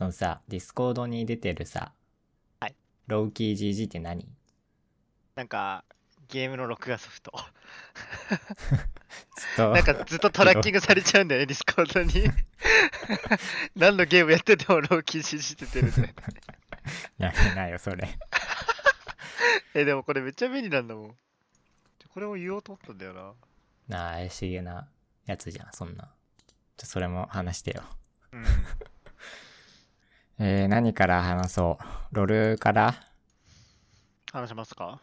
そのさ、ディスコードに出てるさ、はい。ローキー GG って何？なんか、ゲームの録画ソフト。なんかずっとトラッキングされちゃうんだよね、ディスコードに。何のゲームやっててもローキー GG って出るんだよね。やめなよ、それ。え、でもこれめっちゃ便利なんだもん。これを言おうと思ったんだよな。なあ、怪しげなやつじゃん、そんな。ちょ、それも話してよ。うん。えー、何から話そう？ロールから？話しますか？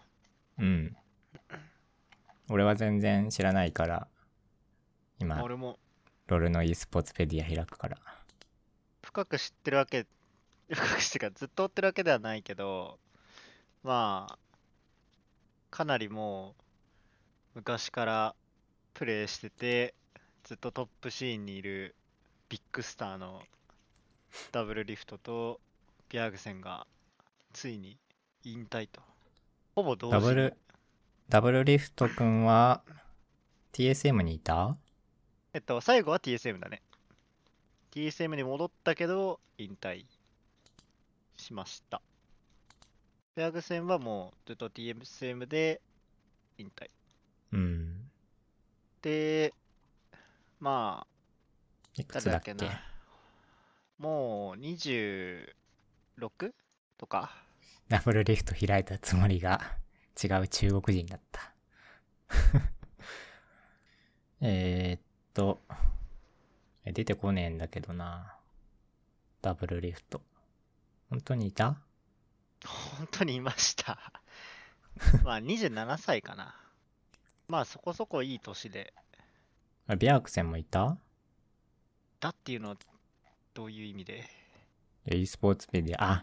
うん。俺は全然知らないから、今、俺もロールの e スポーツペディア開くから。深く知ってるわけ、深く知ってるかずっと追ってるわけではないけど、まあ、かなりもう昔からプレイしてて、ずっとトップシーンにいるビッグスターのダブルリフトとビアグセンがついに引退と。ほぼ同時にダブル、ダブルリフトくんは TSM にいた？えっと、最後は TSM だね。TSM に戻ったけど、引退しました。ペアグ戦はもうずっと TSM で引退。うん。で、まあ、いくつだっけ？誰だっけな？もう 26? とか？ダブルリフト開いたつもりが違う中国人だった。えーっと、え出てこねえんだけどな。ダブルリフト。本当にいた？本当にいました。まあ27歳かな。まあそこそこいい年で。あビアークセンもいた？だっていうのはどういう意味で？e スポーツペディア。あ、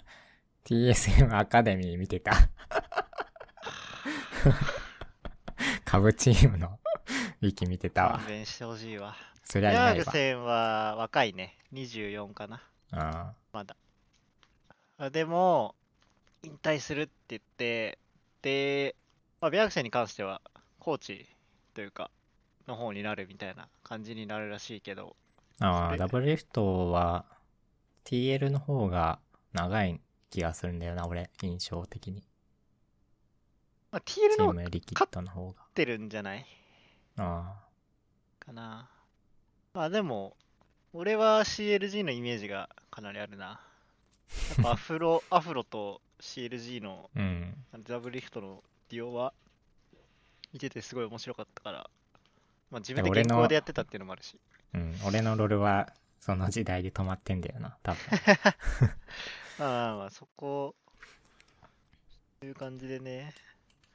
TSM アカデミー見てた。株チームのウィキ見てたわ勘。弁してほしいわ。そりゃいいわ。ーグセンは若いね。24かな。あまだ。あでも、引退するって言って、で、まあ、ビアグセンに関しては、コーチというか、の方になるみたいな感じになるらしいけど、ああ、ダブルリフトは TL の方が長い気がするんだよな、俺、印象的に。まあ、チ TL のー方がムリキッドの方が。ってるんじゃない？あかな。まあでも、俺は CLG のイメージがかなりあるな。やっぱ アフロ、アフロと CLG のあ、うん。ダブルリフトのデュオは見ててすごい面白かったから、まあ、自分で原稿でやってたっていうのもあるし。うん。俺のロールはその時代で止まってんだよな、多分。ま あまあまあ、そこ、という感じでね、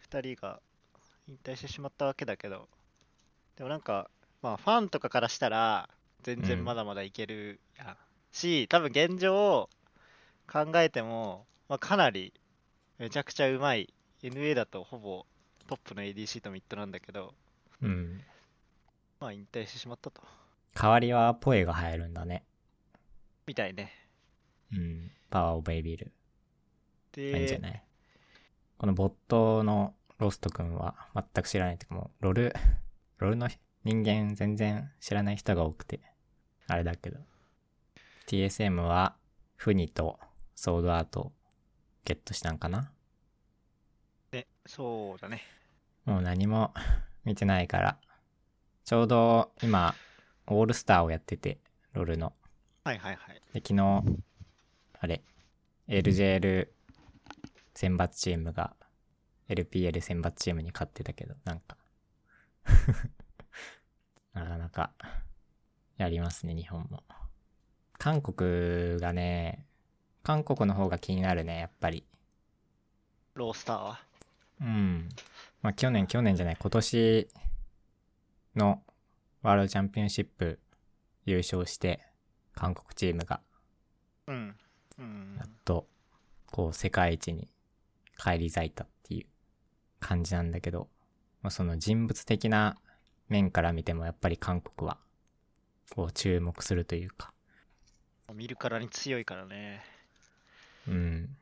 2人が引退してしまったわけだけど、でもなんか、まあファンとかからしたら、全うん然まだまだいけるやんし、多分現状考えても、まあ、かなりめちゃくちゃうまい NA だとほぼトップの ADC とミッドなんだけど、うん。まあ引退してしまったと。代わりはポエが入るんだね。みたいね。うん。パワーオブエビル。いいんじゃで、ない？このボットのロスト君は全く知らないっていうかもう、ロール、ロールの人間全然知らない人が多くて、あれだけど。TSM は、フニとソードアートゲットしたんかな？ね、そうだね。もう何も見てないから。ちょうど今、オールスターをやってて、ロールの。はいはいはい。で、昨日、あれ、LJL 選抜チームが LPL 選抜チームに勝ってたけど、なんか、なかなか、やりますね、日本も。韓国がね、韓国の方が気になるね、やっぱり。ロースターは？うん。まあ、去年、去年じゃない、今年のワールドチャンピオンシップ優勝して、韓国チームがうん。うんやっ。と、こう、世界一に返り咲いたっていう感じなんだけど、まあ、その人物的な面から見てもやっぱり韓国は、こう、注目するというか、見るからに強いからね。うん、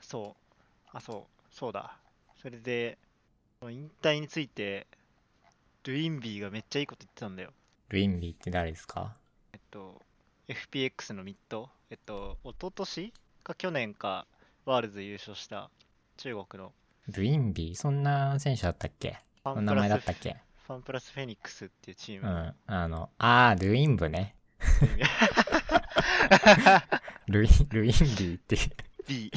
そう。あ、そう。そうだ。それで、引退について、ドインビーがめっちゃいいこと言ってたんだよ。ドインビーって誰ですか？えっと、FPX のミッド、えっと、一昨年か去年か、ワールズ優勝した中国のドインビーそんな選手だったっけ？お名前ファンプラスだったっけ？ファンプラスフェニックスっていうチーム。うん。あの、あー、ドインブね。ルイン、ルインビーっていう。B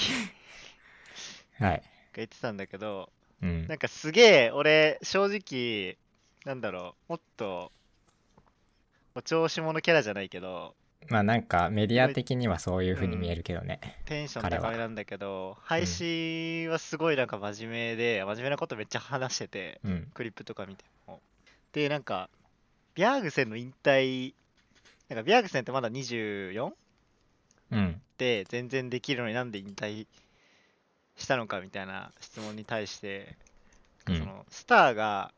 はい。が言ってたんだけど、うんなん。かすげえ、俺、正直、なんだろう、もっと、お調子者キャラじゃないけど、まあなんかメディア的にはそういう風に見えるけどね。テンション高めなんだけど、配信はすごいなんか真面目で、真面目なことめっちゃ話してて、うん。クリップとか見ても。で、なんか、ビャーグセンの引退、なんかビャーグセンってまだ 24? うん。で全然できるのになんで引退したのかみたいな質問に対して、うんそのスターが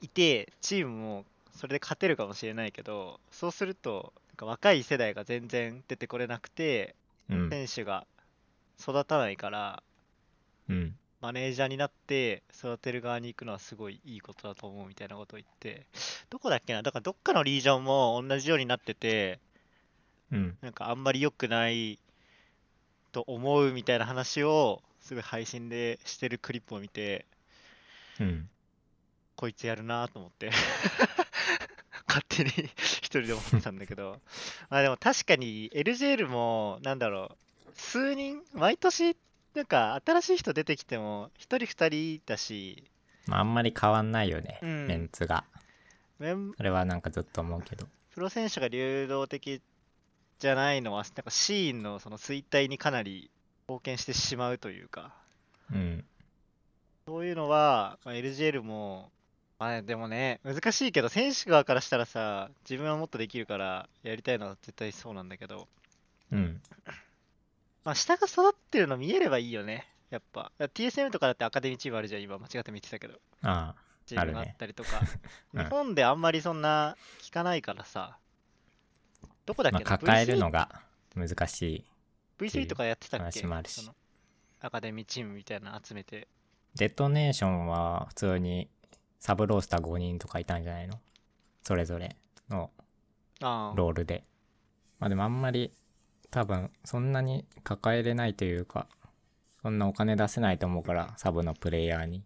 いてチームもそれで勝てるかもしれないけどそうするとなんか若い世代が全然出てこれなくてうん。選手が育たないからうん。マネージャーになって育てる側に行くのはすごいいいことだと思うみたいなことを言ってどこだっけなだからどっかのリージョンも同じようになっててうん。なんかあんまり良くないと思うみたいな話をすごい配信でしてるクリップを見てうん。こいつやるなと思って 勝手に一人で思ってたんだけど まあでも確かに LJL もなんだろう数人毎年なんか新しい人出てきても一人二人だしまああんまり変わんないよね。うんメンツが。メンそれはなんかずっと思うけど。プロ選手が流動的じゃないのはなんかシーンのその衰退にかなり貢献してしまうというかうん。そういうのは、まあ、LGL も、まあでもね、難しいけど、選手側からしたらさ、自分はもっとできるから、やりたいのは絶対そうなんだけど、うん。まあ下が育ってるの見えればいいよね、やっぱ。TSM とかだってアカデミーチームあるじゃん、今間違って見てたけど。あチームがあったりとか。うん日本であんまりそんな聞かないからさ、どこだあ。まあっけな抱える V3 のが難しい。V3 とかやってたっけ？話もあるしそのアカデミーチームみたいなの集めて。デトネーションは普通にサブロースター5人とかいたんじゃないの？それぞれのロールで。まあでもあんまり多分そんなに抱えれないというか、そんなお金出せないと思うから、サブのプレイヤーに。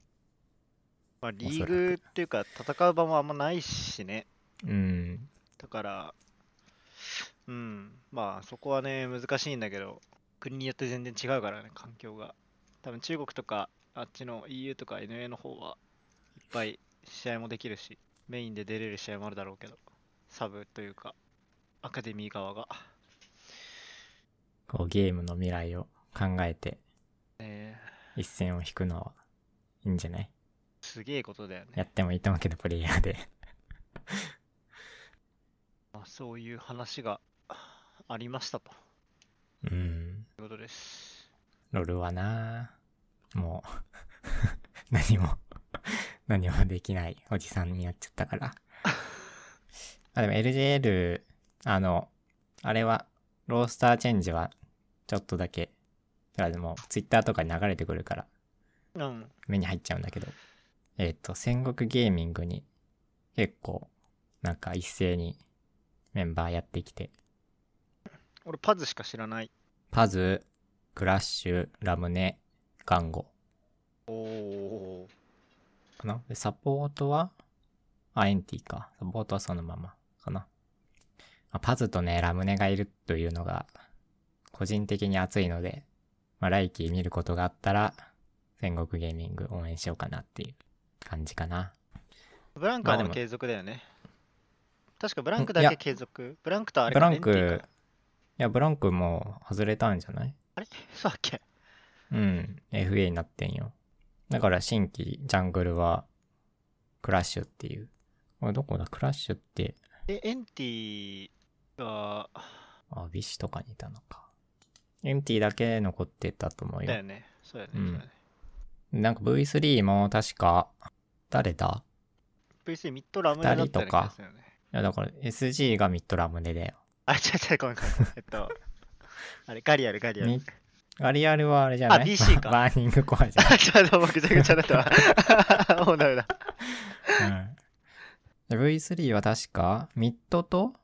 まあ、リーグっていうか、戦う場もあんまないしね。うん。だから、うん、まあそこはね、難しいんだけど、国によって全然違うからね、環境が。多分中国とか、あっちの EU とか NA の方はぱい試合もできるし、メインで出れる試合もあるだろうけど、サブというか、アカデミー側が。こうゲームの未来を考えてね一線を引くのはいいんじゃない？すげえことだよね。やってもいいと思うけど、プレイヤーで。まあ、そういう話がありましたとうん。いうことです。ロルはなもう、何も、何もできないおじさんになっちゃったから。あ、でも LJL、あの、あれは、ロースターチェンジは、ちょっとだけ、だからでも、ツイッターとかに流れてくるから、うん。目に入っちゃうんだけど、えっ、と、戦国ゲーミングに、結構、なんか一斉にメンバーやってきて、俺パズしか知らない。パズ、クラッシュ、ラムネ、ガンゴ。かな？で、サポートは、あ、エンティか。サポートはそのままかな。まあ、パズとね、ラムネがいるというのが、個人的に熱いので、まあ、来季見ることがあったら、戦国ゲーミング応援しようかなっていう感じかな。ブランクはまあでも継続だよね。確かブランクだけ継続？ブランクとあれブランクか、いや、ブランクもう外れたんじゃない？あれ？そうだっけ？うん、FA になってんよ。だから新規ジャングルは、クラッシュっていう。これどこだ？クラッシュって、え、エンティが、あ、ビシとかにいたのか。エンティだけ残ってたと思うよ。だよね。そうだよね。うんねなんか V3 も確か、誰だ？VC ミッドラムネだったような気がするよね。いやだから SG がミッドラムネだよ。あ、違う違う、ごめんごめん。えっと、あれ、ガリアル、ガリアルミ。ガリアルはあれじゃない？あ DC か バーニングコアじゃん。あ、ちょっともうぐちゃぐちゃだったわ。もうダメだ。うんで V3 は確か、ミッドと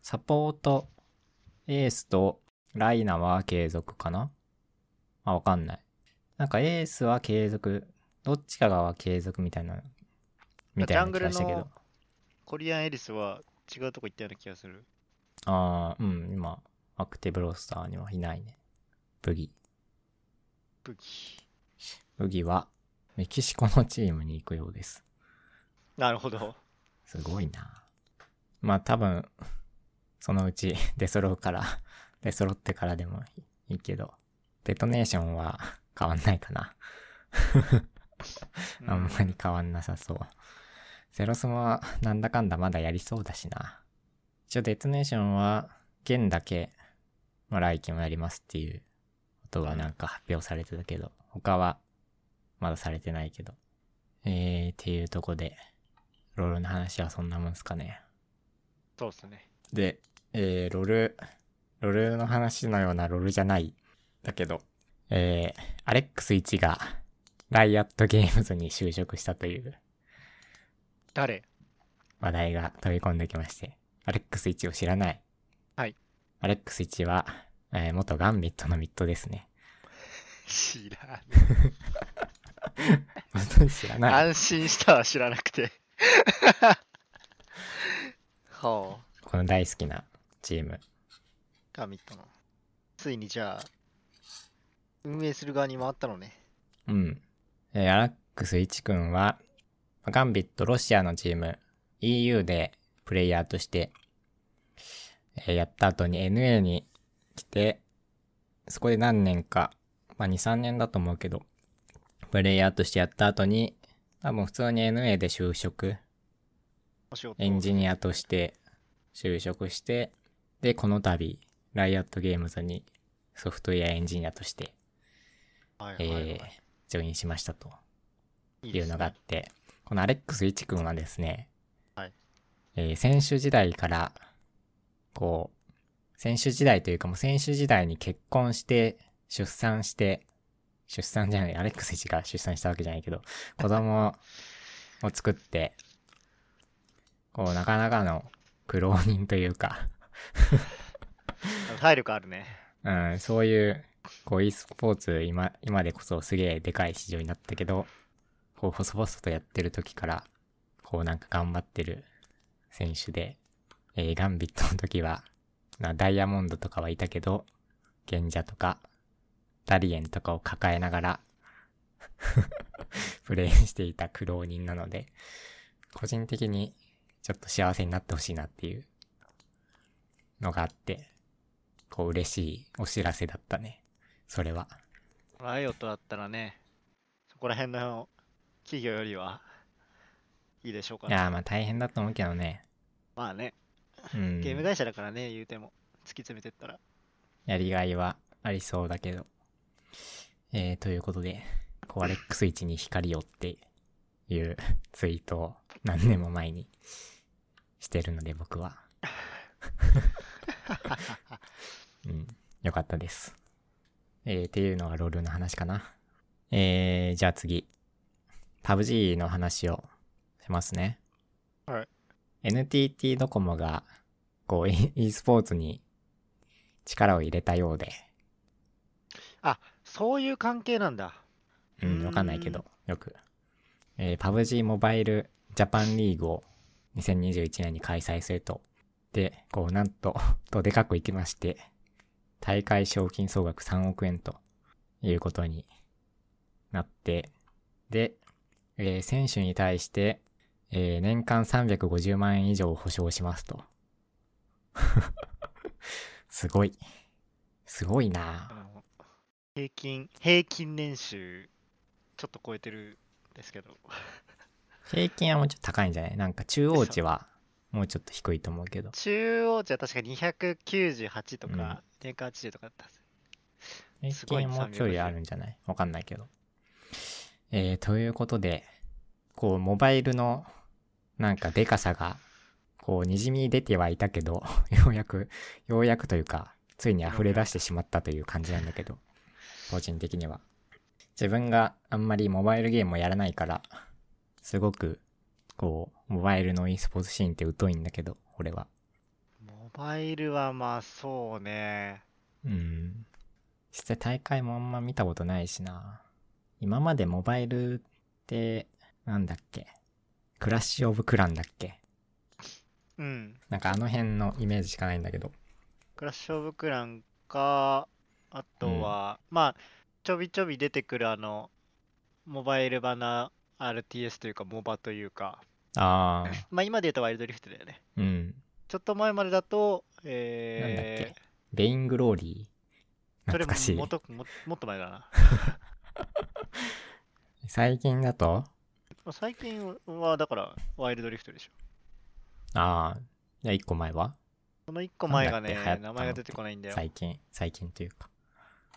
サポートエースとライナは継続かな？あ、わかんない。なんかエースは継続、どっちかがは継続みたいな、みたいな気がしたけどジャングルの。コリアンエリスは違うとこ行ったような気がする。ああ、うん、今、アクティブロスターにはいないね。ブギ。ブギ。ブギは、メキシコのチームに行くようです。なるほど。すごいな。まあ多分、そのうち出揃うから、出揃ってからでもいいけど、デトネーションは変わんないかな。あんまり変わんなさそう。ゼロスもはなんだかんだまだやりそうだしな。一応デトネーションは、現だけ、まあ来期もやりますっていうことがなんか発表されてたけど、他はまだされてないけど。えー、っていうとこで、ロールの話はそんなもんすかね。そうっすね。で、えー、ロール、ロールの話のようなロールじゃない。だけど、えー、アレックス1が、ライアットゲームズに就職したという誰？話題が飛び込んできまして、アレックス1を知らない。はい。アレックス1は、えー、元ガンビットのミッドですね。知らん。本当に知らない。安心したわ、知らなくて。はあ。この大好きなチーム。ガミットの。ついにじゃあ、運営する側に回ったのね。うん。えーアラックス1くんは、ガンビットロシアのチーム、EU でプレイヤーとして、えーやった後に NA に来て、そこで何年か、まあ2、3年だと思うけど、プレイヤーとしてやった後に、多分普通に NA で就職、エンジニアとして就職して、で、この度、ライアットゲームズにソフトウェアエンジニアとして、はいはいはいえー、ジョインしましたと。いうのがあっね。て、このアレックス1君はですね、はいえー選手時代から、こう、選手時代というかもう選手時代に結婚して、出産して、出産じゃない、アレックス1が出産したわけじゃないけど、子供を作って、こう、なかなかの苦労人というか、体力あるね。うん、そういう、こう e スポーツ今、今でこそすげえでかい市場になったけど、こう細々とやってる時から、こうなんか頑張ってる選手で、えーガンビットの時は、なダイヤモンドとかはいたけど、賢者とか、ダリエンとかを抱えながら、プレイしていた苦労人なので、個人的にちょっと幸せになってほしいなっていうのがあって、こう嬉しいお知らせだったね。それは。ライオットだったらね、そこら辺の企業よりはいいでしょうかね。いやーまあ大変だと思うけどね。まあね、うん。ゲーム会社だからね、言うても。突き詰めてったら。やりがいはありそうだけど。えー、ということで、こうアレックス1に光をっていう ツイートを何年も前にしてるので僕は。うん。よかったです。えー、っていうのがロールの話かな。えー、じゃあ次。PUBG の話をしますね。はい。NTT ドコモが、こう、e e スポーツに力を入れたようで、あ、そういう関係なんだ。う、んわかんないけど、よく。えー、PUBG モバイルジャパンリーグを2021年に開催すると。で、こう、なんと、とでかくいきまして、大会賞金総額3億円ということになって、で、えー選手に対して、えー年間350万円以上保証しますと。すごい。すごいな平均、平均年収、ちょっと超えてるんですけど。平均はもうちょっと高いんじゃない？なんか中央値はもうちょっと低いと思うけど。中央値は確か298とうんか、年間80とかだった。平すごい均もうちょいあるんじゃない？わかんないけど。えー、ということで、こう、モバイルの、なんか、でかさが、こう、滲み出てはいたけど、ようやく、ようやくというか、ついに溢れ出してしまったという感じなんだけど、個人的には。自分があんまりモバイルゲームをやらないから、すごく、こう、モバイルの e スポーツシーンって疎いんだけど、俺は。モバイルはまあそうね。うん。実際大会もあんま見たことないしな。今までモバイルって、なんだっけ？クラッシュオブクランだっけ？うん。なんかあの辺のイメージしかないんだけど。クラッシュオブクランか、あとは、まあ、ちょびちょび出てくるあの、モバイル版の RTS というか、モバというか、ああ、まあ今で言うとワイルドリフトだよね。うん。ちょっと前までだと、なんだっえけ？ベイングローリー？ー、それ懐かしいも。もっとももっと前だな。最近だと？まあ最近はだからワイルドリフトでしょ。ああ、じゃあ一個前は？その一個前がね名前が出てこないんだよ。最近、最近というか。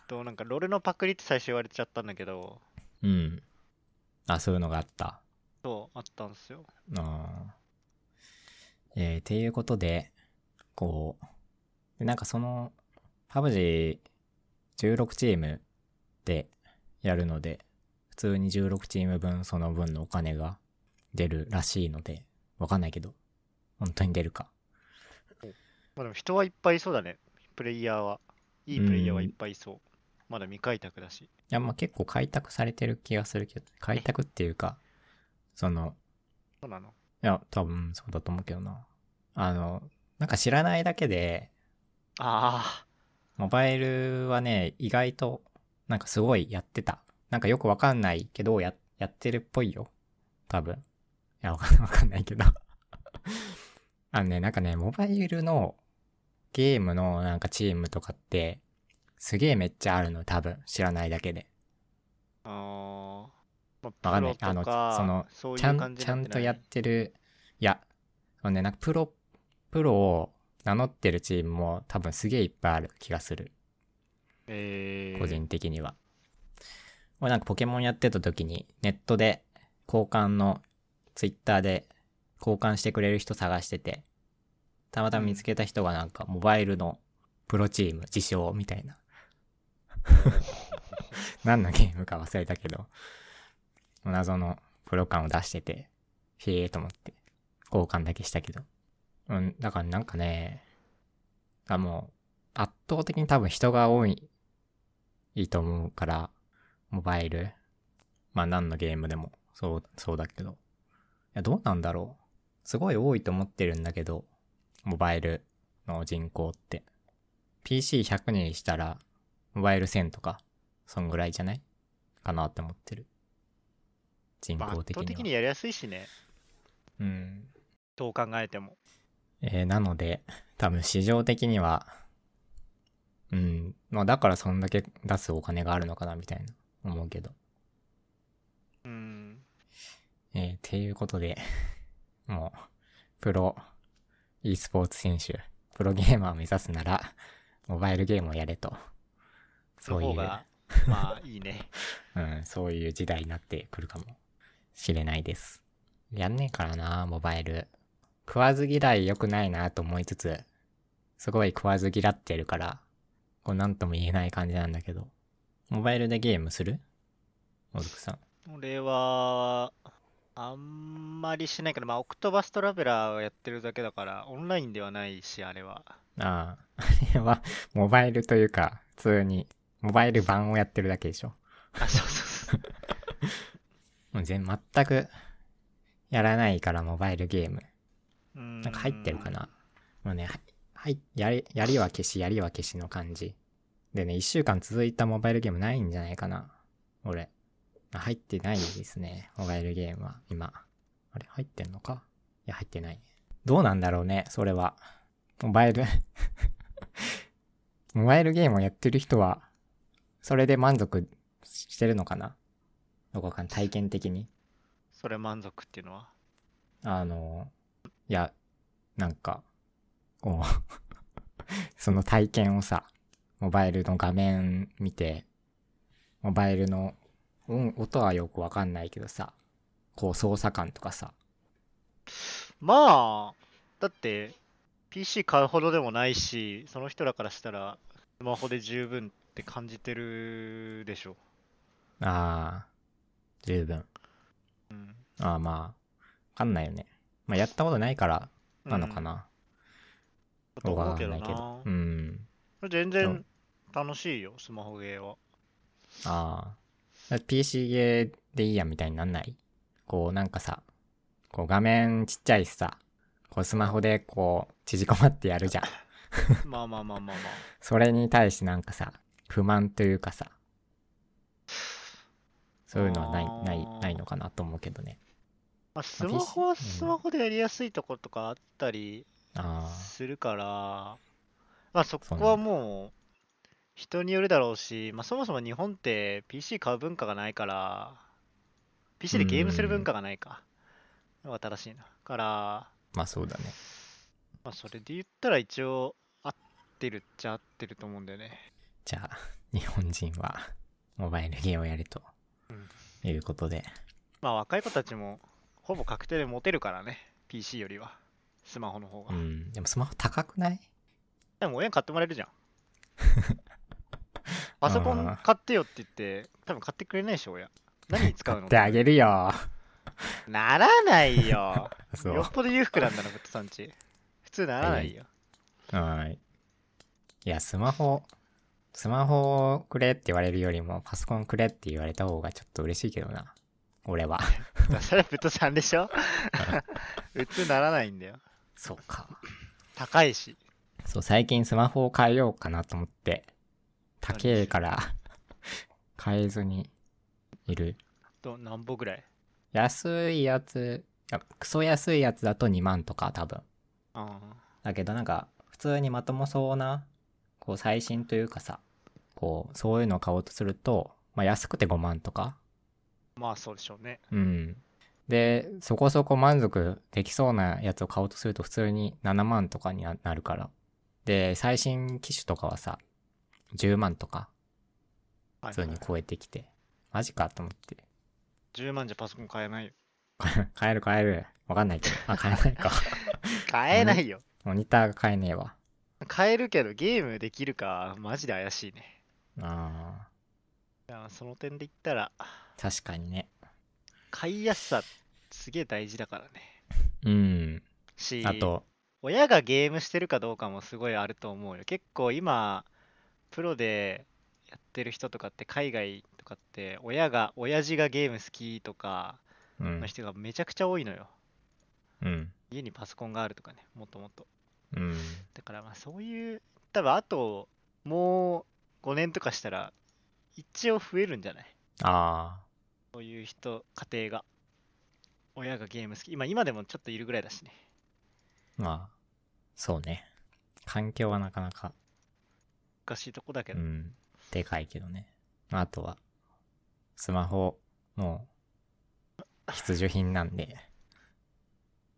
と、なんかロールのパクリって最初言われちゃったんだけど、うん。あ、そういうのがあった。そう、あったんですよ。あーえー、っていうことで、こう、でなんかその、パブジー16チームでやるので、普通に16チーム分その分のお金が出るらしいので、わかんないけど、本当に出るか。まあでも人はいっぱいいそうだね。プレイヤーは。いいプレイヤーはいっぱいいそう。まだ未開拓だし。いや、まあ結構開拓されてる気がするけど、開拓っていうか、その、そうなのいや、多分そうだと思うけどな。あの、なんか知らないだけで、あモバイルはね、意外と、なんかすごいやってた。なんかよくわかんないけど、や、やってるっぽいよ。多分。いや、わかん わかんないけど。あのね、なんかね、モバイルのゲームのなんかチームとかって、すげえめっちゃあるの、多分。知らないだけで。あ。あわかんないあのそのそういちゃ、うんちゃんとやっっててる、いや、あのね、なんかプロ、プロを名乗ってるチームも多分すげえいっぱいある気がする。ないえー、個人的には。俺なんかポケモンやってた時にネットで交換のツイッターで交換してくれる人探してて、たまたま見つけた人がなんかモバイルのプロチーム自称みたいな。何のゲームか忘れたけど、謎のプロ感を出してて、へえーと思って交換だけしたけど。うん、だからなんかね、あもう圧倒的に多分人が多い、いいと思うから、モバイル。まあ何のゲームでも、そう、そうだけど。いや、どうなんだろう。すごい多いと思ってるんだけど、モバイルの人口って。PC100 人したら、モバイル1000とか、そんぐらいじゃないかなって思ってる。人口的には。倒的にやりやすいしね。うん。どう考えても。えーなので、多分市場的には、うん、まあだからそんだけ出すお金があるのかなみたいな思うけど。うん。えー、っていうことで、もう、プロ、e スポーツ選手、プロゲーマーを目指すなら、モバイルゲームをやれと。そういう、まあいいね。うん、そういう時代になってくるかもしれないです。やんねえからな、モバイル。食わず嫌い良くないなと思いつつ、すごい食わず嫌ってるから、こうなんとも言えない感じなんだけど。モバイルでゲームする？もずくさん。俺は、あんまりしないから、まあ、オクトバストラベラーをやってるだけだから、オンラインではないし、あれは。ああ、あれは、モバイルというか、普通に、モバイル版をやってるだけでしょ。あ、そうそうそう。もう全、全く、やらないから、モバイルゲーム。ななんか入ってるかなもうね、はい、はい、やり、やりは消し、やりは消しの感じ。でね、一週間続いたモバイルゲームないんじゃないかな。俺。あ入ってないですね。モバイルゲームは、今。あれ入ってんのか？いや、入ってないね。どうなんだろうね、それは。モバイル モバイルゲームをやってる人は、それで満足してるのかな？どこか体験的に。それ満足っていうのは？あの、いや、なんか、こう、その体験をさ、モバイルの画面見て、モバイルの音音はよくわかんないけどさ、こう操作感とかさ、まあ、だって、PC 買うほどでもないし、その人らからしたら、スマホで十分って感じてるでしょ。ああ、十分。うん。ああまあ、わかんないよね。まあやったことないからなのかな。うけどなかんないけど。うん。全然楽しいよ、スマホゲーは。ああ。PC ゲーでいいやみたいになんない？こうなんかさ、こう画面ちっちゃいしさ、こうスマホでこう縮こまってやるじゃん。まあまあまあまあまあ。それに対してなんかさ、不満というかさ、そういうのはない、ない、ないのかなと思うけどね。まあ、スマホはスマホでやりやすいところとかあったりあするから、まあそこはもう人によるだろうし、まあそもそも日本って PC 買う文化がないから、PC でゲームする文化がないか。のが正しいな。から、あ、まあそうだね。まあそれで言ったら一応合ってるっちゃ合ってると思うんだよね。じゃあ、日本人はモバイルゲーをやるとうんいうことで。まあ若い子たちもほぼ確定で持てるからね。PC よりは。スマホの方が。うん。でもスマホ高くない？でも親に買ってもらえるじゃん。パソコン買ってよって言って、多分買ってくれないでしょ、親。何に使うの？ってあげるよ。ならないよ。よっぽど裕福なんだな、ブッドさんち。普通ならないよ。はい。いや、スマホ、スマホをくれって言われるよりも、パソコンくれって言われた方がちょっと嬉しいけどな。俺は。それはブッドさんでしょ？普通ならないんだよ。そうか。高いし。そう、最近スマホを変えようかなと思って、高えから、変えずにいる。ど何歩ぐらい？安いやつ、いやクソ安いやつだと2万とか多分。あだけどなんか、普通にまともそうな、こう最新というかさ、こう、そういうのを買おうとすると、まあ安くて5万とか。あまあそうでしょうね。うん。で、そこそこ満足できそうなやつを買おうとすると普通に7万とかにななるから。で、最新機種とかはさ、10万とかはい普通に超えてきて、マジかと思って。10万じゃパソコン買えないよ。買える買える。わかんないけど。あ、買えないか。買えないよ。モニターが買えねえわ。買えるけどゲームできるか、マジで怪しいね。あいやその点で言ったら、ー、確かにね。買いやすさ、すげえ大事だからね。うん。し、あと、親がゲームしてるかどうかもすごいあると思うよ。結構今、プロでやってる人とかって海外とかって、親が、親父がゲーム好きとかうんの。人がめちゃくちゃ多いのよ。うん。家にパソコンがあるとかね、もっともっと。うん。だからまあそういう、多分あと、もう5年とかしたら、一応増えるんじゃない？あそういう人、家庭が。親がゲーム好き。今、今でもちょっといるぐらいだしね。ー、まあ、そうね。環境はなかなか、難しいとこだけど。うん、でかいけどね。あとは、スマホ、もう、必需品なんで、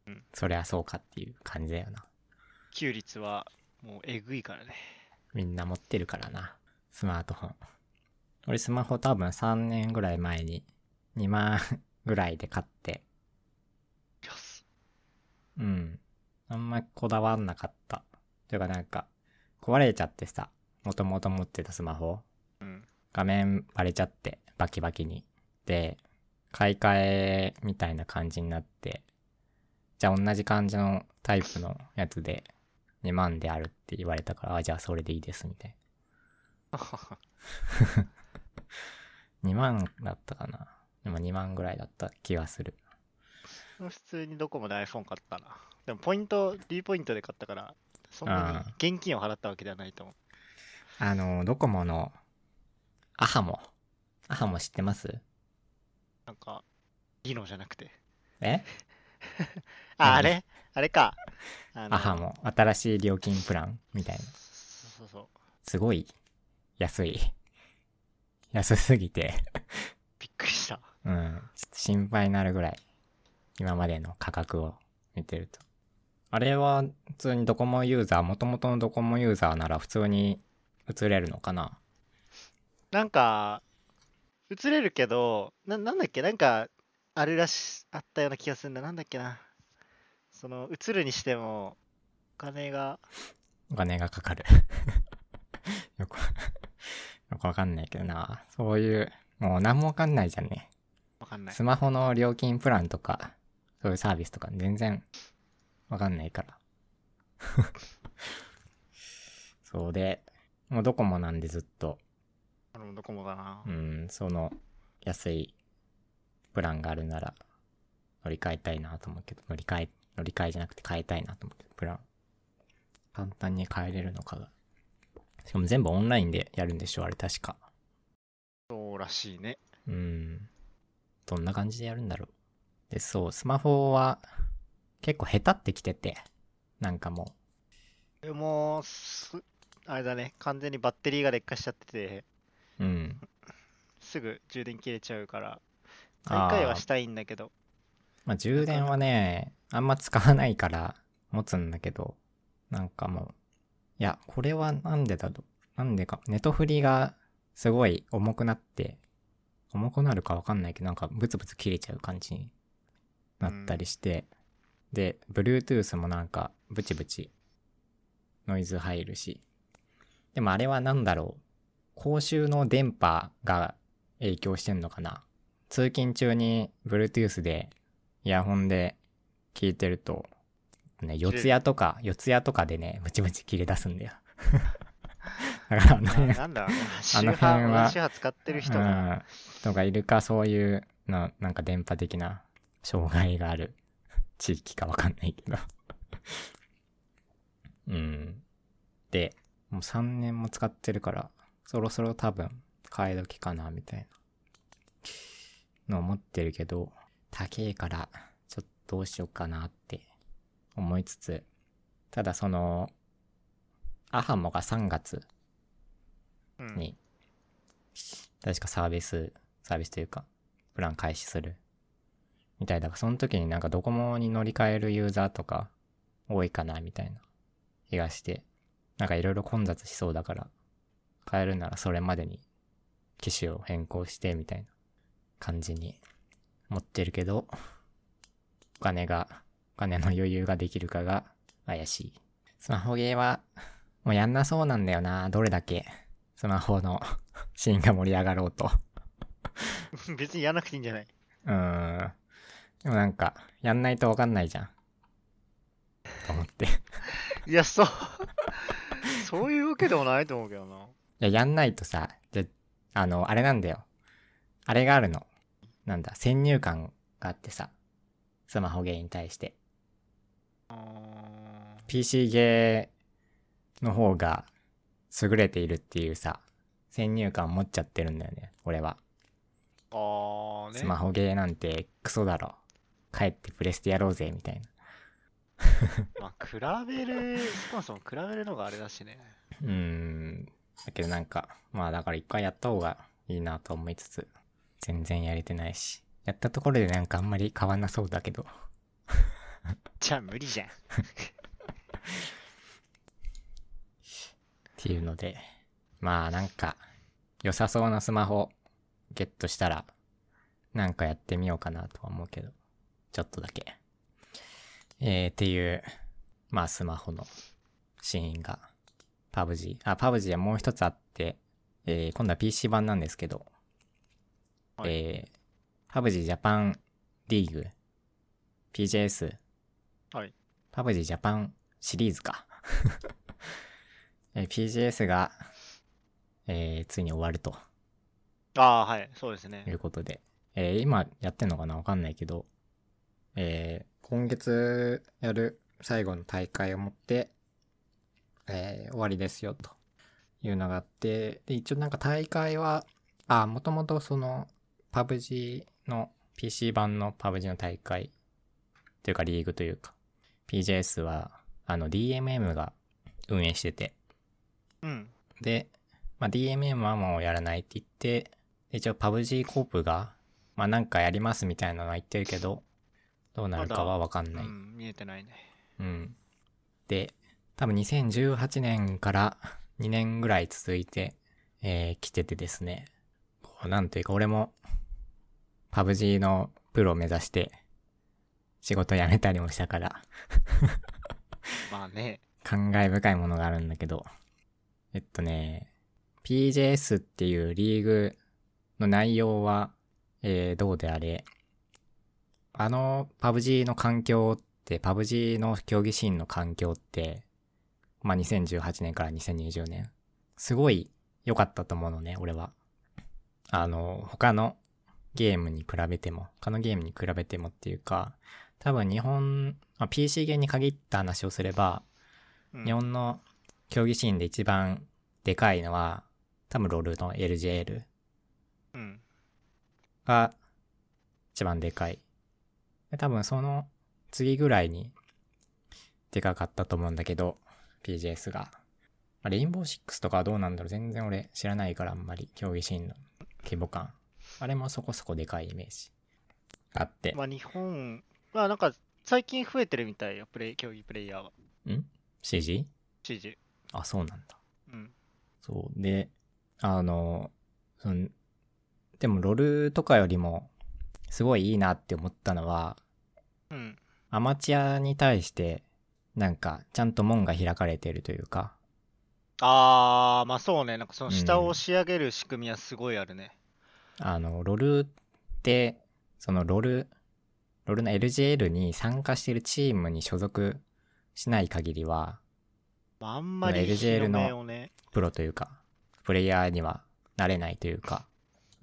うんそりゃそうかっていう感じだよな。普及率はもうえぐいからね。みんな持ってるからな。スマートフォン。俺スマホ多分3年ぐらい前に2万ぐらいで買って、安うん。あんまこだわんなかった。というかなんか、壊れちゃってさ、もともと持ってたスマホ、うん。画面割れちゃって、バキバキに。で、買い替えみたいな感じになって、じゃあ同じ感じのタイプのやつで2万であるって言われたから、あ、じゃあそれでいいですみたいな。2万だったかな。でも2万ぐらいだった気がする。普通にドコモで iPhone 買ったな。でもポイント、D ポイントで買ったから、そんなあに現金を払ったわけではないと思う。あの、ドコモの、アハモ。アハモ知ってます？なんか、技能じゃなくて。え？あ、何？あれ？あれか。アハモ。新しい料金プランみたいな。そうそうそう。すごい安い。安すぎて、びっくりした。うん。ちょっと心配になるぐらい、今までの価格を見てると。あれは、普通にドコモユーザー、元々のドコモユーザーなら普通に映れるのかな？なんか、映れるけど、な、なんだっけ？なんか、あるらし、あったような気がするんだ。なんだっけな？その、映るにしても、お金が、お金がかかる。よく、よくわかんないけどな。そういう、もう何もわかんないじゃんね。わかんない。スマホの料金プランとか、そういうサービスとか全然わかんないから。そうで、もうドコモなんでずっと、俺もドコモだなう。ん、その安いプランがあるなら乗り換えたいなと思うけど、乗り換え、乗り換えじゃなくて変えたいなと思うけど、プラン。簡単に変えれるのかが。しかも全部オンラインでやるんでしょあれ確か。そうらしいね。うん。どんな感じでやるんだろう。で、そう、スマホは結構下手ってきてて、なんかもでも、す、あれだね、完全にバッテリーが劣化しちゃってて、う、うん。すぐ充電切れちゃうから、あー。再開はしたいんだけど、まあ充電はね、あんま使わないから持つんだけど、なんかもう、いや、これはなんでだろう。なんでか、ネトフリがすごい重くなって、重くなるかわかんないけど、なんかブツブツ切れちゃう感じになったりして、で、Bluetooth もなんかブチブチノイズ入るし、でもあれはなんだろう。公衆の電波が影響してんのかな。通勤中に Bluetooth でイヤホンで聞いてると、ね、四ツ谷とか、四ツ谷とかでね、ブチブチ切れ出すんだよ。だからあのな辺、なんだろうな、周あの波、辺は使ってる人が、うん、とかいるか、そういうの、なんか電波的な障害がある地域かわかんないけど。うん。で、もう3年も使ってるから、そろそろ多分、替え時かな、みたいなの思ってるけど、高えから、ちょっとどうしようかなって思いつつ、ただその、アハモが3月うんに、確かサービス、サービスというか、プラン開始する。みたいだから、その時になんかドコモに乗り換えるユーザーとか多いかな、みたいな気がして、なんかいろいろ混雑しそうだから、変えるならそれまでに機種を変更して、みたいな感じに持ってるけど、お金が、お金の余裕ができるかが怪しい。スマホゲーは、もうやんなそうなんだよな、どれだけ。スマホの シーンが盛り上がろうと。別にやらなくていいんじゃない？うーん。でもなんか、やんないとわかんないじゃん。と思って。いいや、そう、そういうわけでもないと思うけどな。や、やんないとさ、じゃ、あの、あれなんだよ。あれがあるの。なんだ、先入観があってさ。スマホゲーに対して。PC ゲーの方が優れているっていうさ、先入観持っちゃってるんだよね、俺は。あーね。スマホゲーなんてクソだろ。帰ってプレステやろうぜ、みたいな。まあ、比べる、そもそも比べるのがあれだしね。うーん。だけどなんか、まあだから一回やった方がいいなと思いつつ、全然やれてないし。やったところでなんかあんまり変わんなそうだけど。じゃあ無理じゃん。っていうので、まあなんか、良さそうなスマホゲットしたら、なんかやってみようかなとは思うけど、ちょっとだけ。えー、っていう、まあスマホのシーンが、パブ G。あ、パブ G はもう一つあって、えー、今度は PC 版なんですけど、はいえー、パブ G ジャパンリーグ、PJS、はい。パブ G ジャパンシリーズか。えー PGS が、えーついに終わるとああ、はい、そうですいね。うことで、えー今やってんのかな？わかんないけど、えー今月やる最後の大会をもって、えー終わりですよというのがあって、で、一応なんか大会は、あ、もともとその、パブ G の PC 版のパブ G の大会というかリーグというか、PJS は、あの DMM が運営してて、うん。で、まあ、DMM はもうやらないって言って、一応 PUBG コープが、まあなんかやりますみたいなのは言ってるけど、どうなるかはわかんない。うん、見えてないね。うん。で、多分2018年から2年ぐらい続いて、えー、来ててですね。こうなんというか俺も、PUBG のプロを目指して、仕事辞めたりもしたから、まあね。感慨深いものがあるんだけど、えっとね、PJS っていうリーグの内容は、えー、どうであれ、あの PUBG の環境って、PUBG の競技シーンの環境って、まあ、2018年から2020年。すごい良かったと思うのね、俺は。あの、他のゲームに比べても、他のゲームに比べてもっていうか、多分日本、まあ、PC ゲーに限った話をすれば、うん日本の競技シーンで一番でかいのは、多分ロールの LJL うん。が一番でかい。で多分その次ぐらいにでかかったと思うんだけど、PGS が。まあレインボーシックスとかはどうなんだろう全然俺知らないからあんまり競技シーンの規模感。あれもそこそこでかいイメージがあって。まあ日本、まあなんか最近増えてるみたいよ、プレイ、競技プレイヤーは。ん ?CG? CG。あ、そうなんだ。うん。そう。で、あの、その、でもロルとかよりも、すごいいいなって思ったのは、うん。アマチュアに対して、なんか、ちゃんと門が開かれてるというか、あー、まあそうね。なんかその下うんを押し上げる仕組みはすごいあるね。あの、ロルって、そのロル、ロルの LJL に参加しているチームに所属しない限りは、まああんまり LJL の。プロというか、プレイヤーにはなれないというか、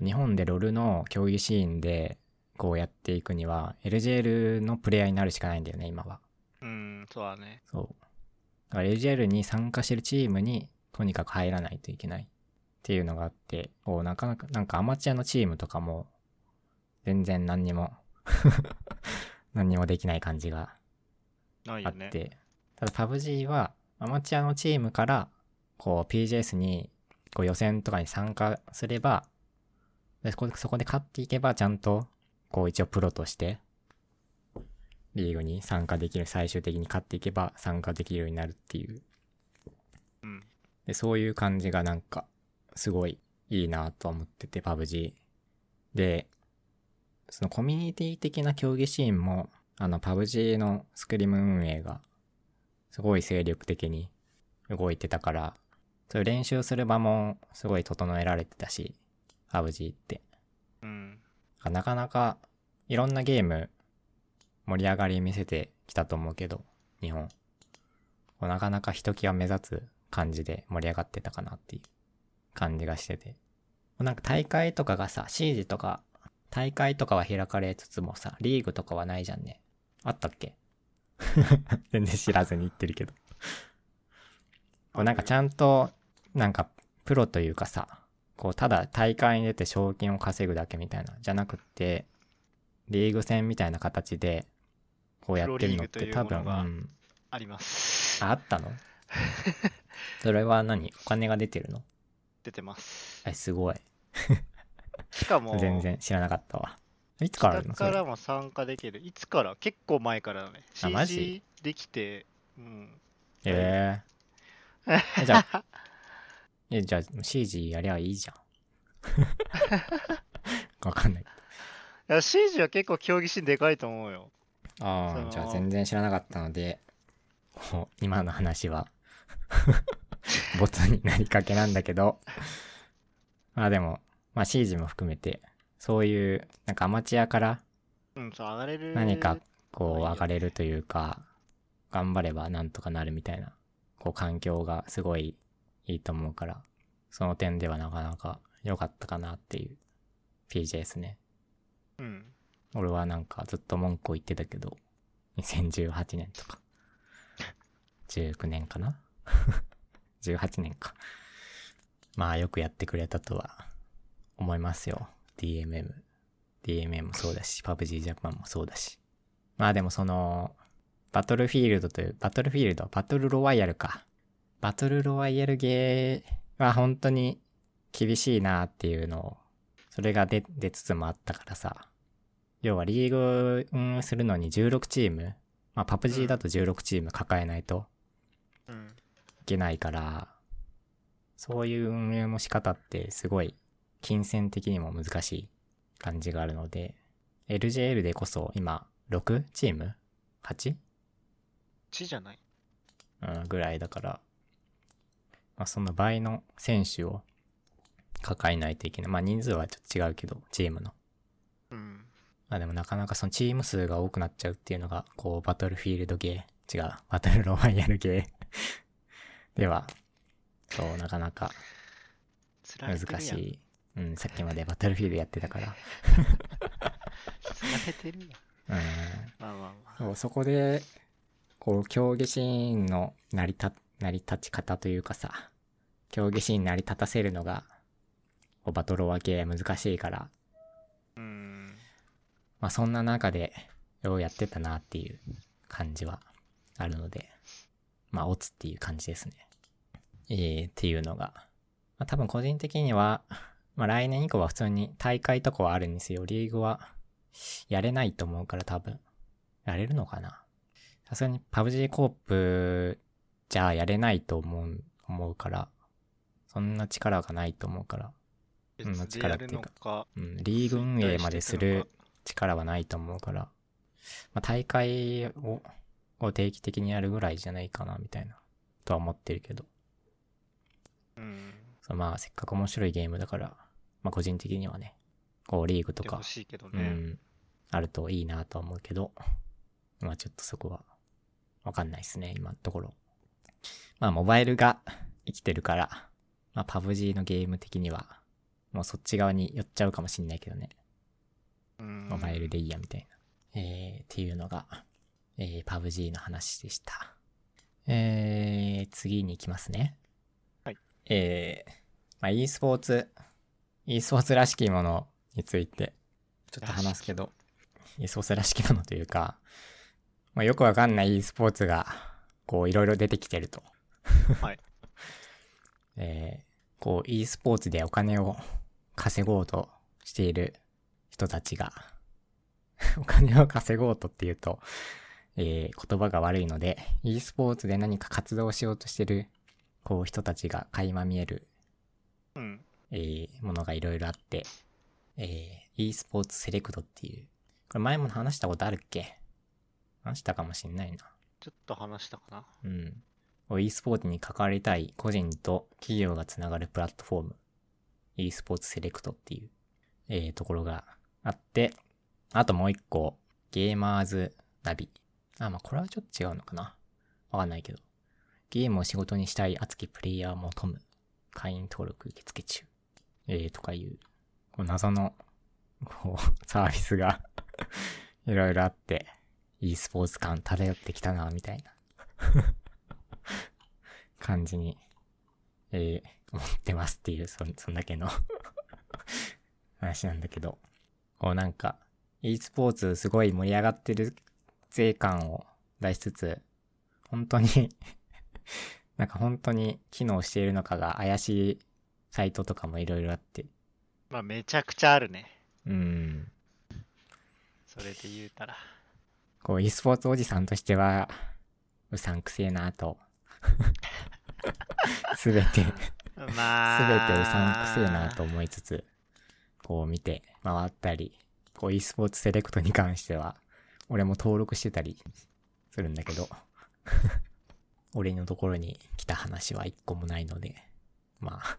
日本でロルの競技シーンでこうやっていくには、LJL のプレイヤーになるしかないんだよね、今は。うん、そうだね。そう。だから LJL に参加してるチームにとにかく入らないといけないっていうのがあって、こうなかなか、なんかアマチュアのチームとかも全然何にも 何にもできない感じが。あって、ただ PUBG はアマチュアのチームからこう PGS にこう予選とかに参加すれば、でそこで勝っていけばちゃんとこう一応プロとしてリーグに参加できる、最終的に勝っていけば参加できるようになるっていう。うん。で、そういう感じがなんかすごいいいなとは思ってて PUBG。で、そのコミュニティ的な競技シーンもあの PUBG のスクリーム運営がすごい精力的に動いてたから、そういう練習する場もすごい整えられてたし、PUBG って。うん。なかなかいろんなゲーム盛り上がり見せてきたと思うけど、日本。なかなかひときわ目立つ感じで盛り上がってたかなっていう感じがしてて。なんか大会とかがさ、シージとか、大会とかは開かれつつもさ、リーグとかはないじゃんね。あったっけ？全然知らずに言ってるけど。こうなんかちゃんと、なんかプロというかさ、こうただ大会に出て賞金を稼ぐだけみたいな、じゃなくって、リーグ戦みたいな形で、こうやってるのって多分、うん。あります。ああったの？それは何？お金が出てるの？出てます。え、すごい。しかも、全然知らなかったわ。いつからあるの？からも参加できる。いつから？結構前からだね。あマジ？できて、うん。えええじゃあ、え、じゃあ CG やりゃいいじゃん。わかんない。いや、CG は結構競技シーンでかいと思うよ。ああ、じゃあ全然知らなかったので、今の話は、ボツになりかけなんだけど、まあでも、まあ CG も含めて、そういう、なんかアマチュアからうん、そう、上がれる。何かこう上がれるというか、頑張ればなんとかなるみたいな、こう環境がすごいいいと思うから、その点ではなかなか良かったかなっていう PJS ね。うん。俺はなんかずっと文句を言ってたけど、2018年とか、19年かな ?18 年か。まあよくやってくれたとは思いますよ。DMM。DMM もそうだし、PUBG Japan もそうだし。まあでもその、バトルフィールドという、バトルフィールド、バトルロワイヤルか。バトルロワイヤルゲーは本当に厳しいなっていうのを、それが出、出つつもあったからさ。要はリーグ運営するのに16チーム、まあ、パブ G だと16チーム抱えないとうん。いけないから、そういう運営の仕方ってすごい金銭的にも難しい感じがあるので、LJL でこそ今6チーム ?8? 地じゃない？うん、ぐらいだから、まあ、その倍の選手を抱えないといけない。まあ人数はちょっと違うけど、チームの。うん。まあでもなかなかそのチーム数が多くなっちゃうっていうのが、こう、バトルフィールドゲー、違う、バトルロワイヤルゲーでは、そう、なかなか難しい。うん、さっきまでバトルフィールドやってたから。うん。まあまあまあ。そうそこで、こう、競技シーンの成り立、成り立ち方というかさ、競技シーン成り立たせるのが、バトロワ系難しいから、うん。まあそんな中で、ようやってたなっていう感じはあるので、まあオツっていう感じですね。えー、っていうのが、まあ多分個人的には、まあ来年以降は普通に大会とかはあるんですよ。リーグはやれないと思うから多分。やれるのかなさすがにパブ G コープじゃあやれないと思う、思うから、そんな力がないと思うから、うん別でやるのか？うん、リーグ運営までする力はないと思うから、まあ、大会をを定期的にやるぐらいじゃないかな、みたいな、とは思ってるけど。うん。そうまあ、せっかく面白いゲームだから、まあ、個人的にはね、こう、リーグとかね。うん、あるといいなとは思うけど、まあ、ちょっとそこは、わかんないですね、今のところ。まあ、モバイルが生きてるから、まあ、パブ G のゲーム的には、もうそっち側に寄っちゃうかもしんないけどね。うんモバイルでいいや、みたいな。えー、っていうのが、えー、パブ G の話でした。えー、次に行きますね。はい。えー、まあ、e スポーツ、e スポーツらしきものについて、ちょっと話すけど、e スポーツらしきものというか、まあ、よくわかんない e スポーツが、こう、いろいろ出てきてると。はい。えーこう e スポーツでお金を稼ごうとしている人たちが、お金を稼ごうとっていうと、えー言葉が悪いので、e スポーツで何か活動しようとしてる、こう人たちが垣間見える、うん。えーものがいろいろあって、えー e スポーツセレクトっていう、これ前も話したことあるっけ？話したかもしんないな。ちょっと話したかな。うん。E スポーツに関わりたい個人と企業がつながるプラットフォーム、e スポーツセレクトっていう、えーところがあって、あともう一個、ゲーマーズナビ。あ、まあこれはちょっと違うのかな。わかんないけど。ゲームを仕事にしたい熱きプレイヤーを求む。会員登録受付中。えー、とかいう、こう謎の、こう、サービスが いろいろあって、e スポーツ感漂ってきたな、みたいな。感じに、えー、思ってますっていう、そん、そんだけの 話なんだけど、こうなんか、e スポーツすごい盛り上がってる税感を出しつつ、本当に なんか本当に機能しているのかが怪しいサイトとかもいろいろあって、まあ、めちゃくちゃあるね。うん、それで言うたら。こう e スポーツおじさんとしては、うさんくせえなと、すべて、すべてうまあ。さんくせえなと思いつつ、こう見て回ったり、こう e スポーツセレクトに関しては、俺も登録してたりするんだけど、俺のところに来た話は一個もないので、まあ、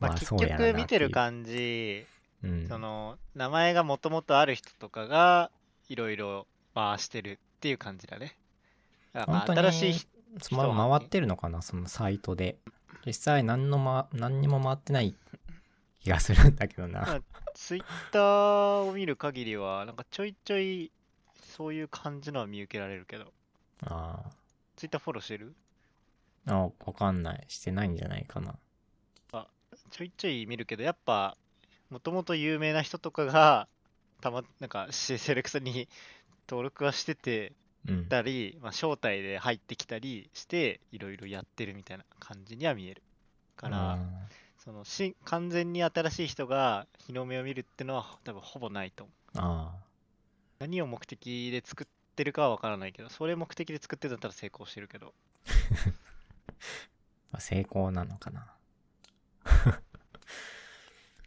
まあ、結そうやろな局見てる感じ、うん、その、名前がもともとある人とかが、いろいろ回してるっていう感じだね。まあ本当に新しい人そのまま回ってるのかな、そのサイトで。実際何のま、何にも回ってない気がするんだけどな。まあツイッターを見る限りは、なんかちょいちょい、そういう感じのは見受けられるけど、あツイッターフォローしてる？ーあ、わかんない。してないんじゃないかな。ちょいちょい見るけど、やっぱ、もともと有名な人とかが、たま、なんか、しセレクトに登録はしててうん。たり、まあ、招待で入ってきたりして、いろいろやってるみたいな感じには見える。から、あそのし、完全に新しい人が日の目を見るってのは多分ほぼないと思う。ーあ何を目的で作ってるかはわからないけど、それ目的で作ってるんだったら成功してるけど。成功なのかな。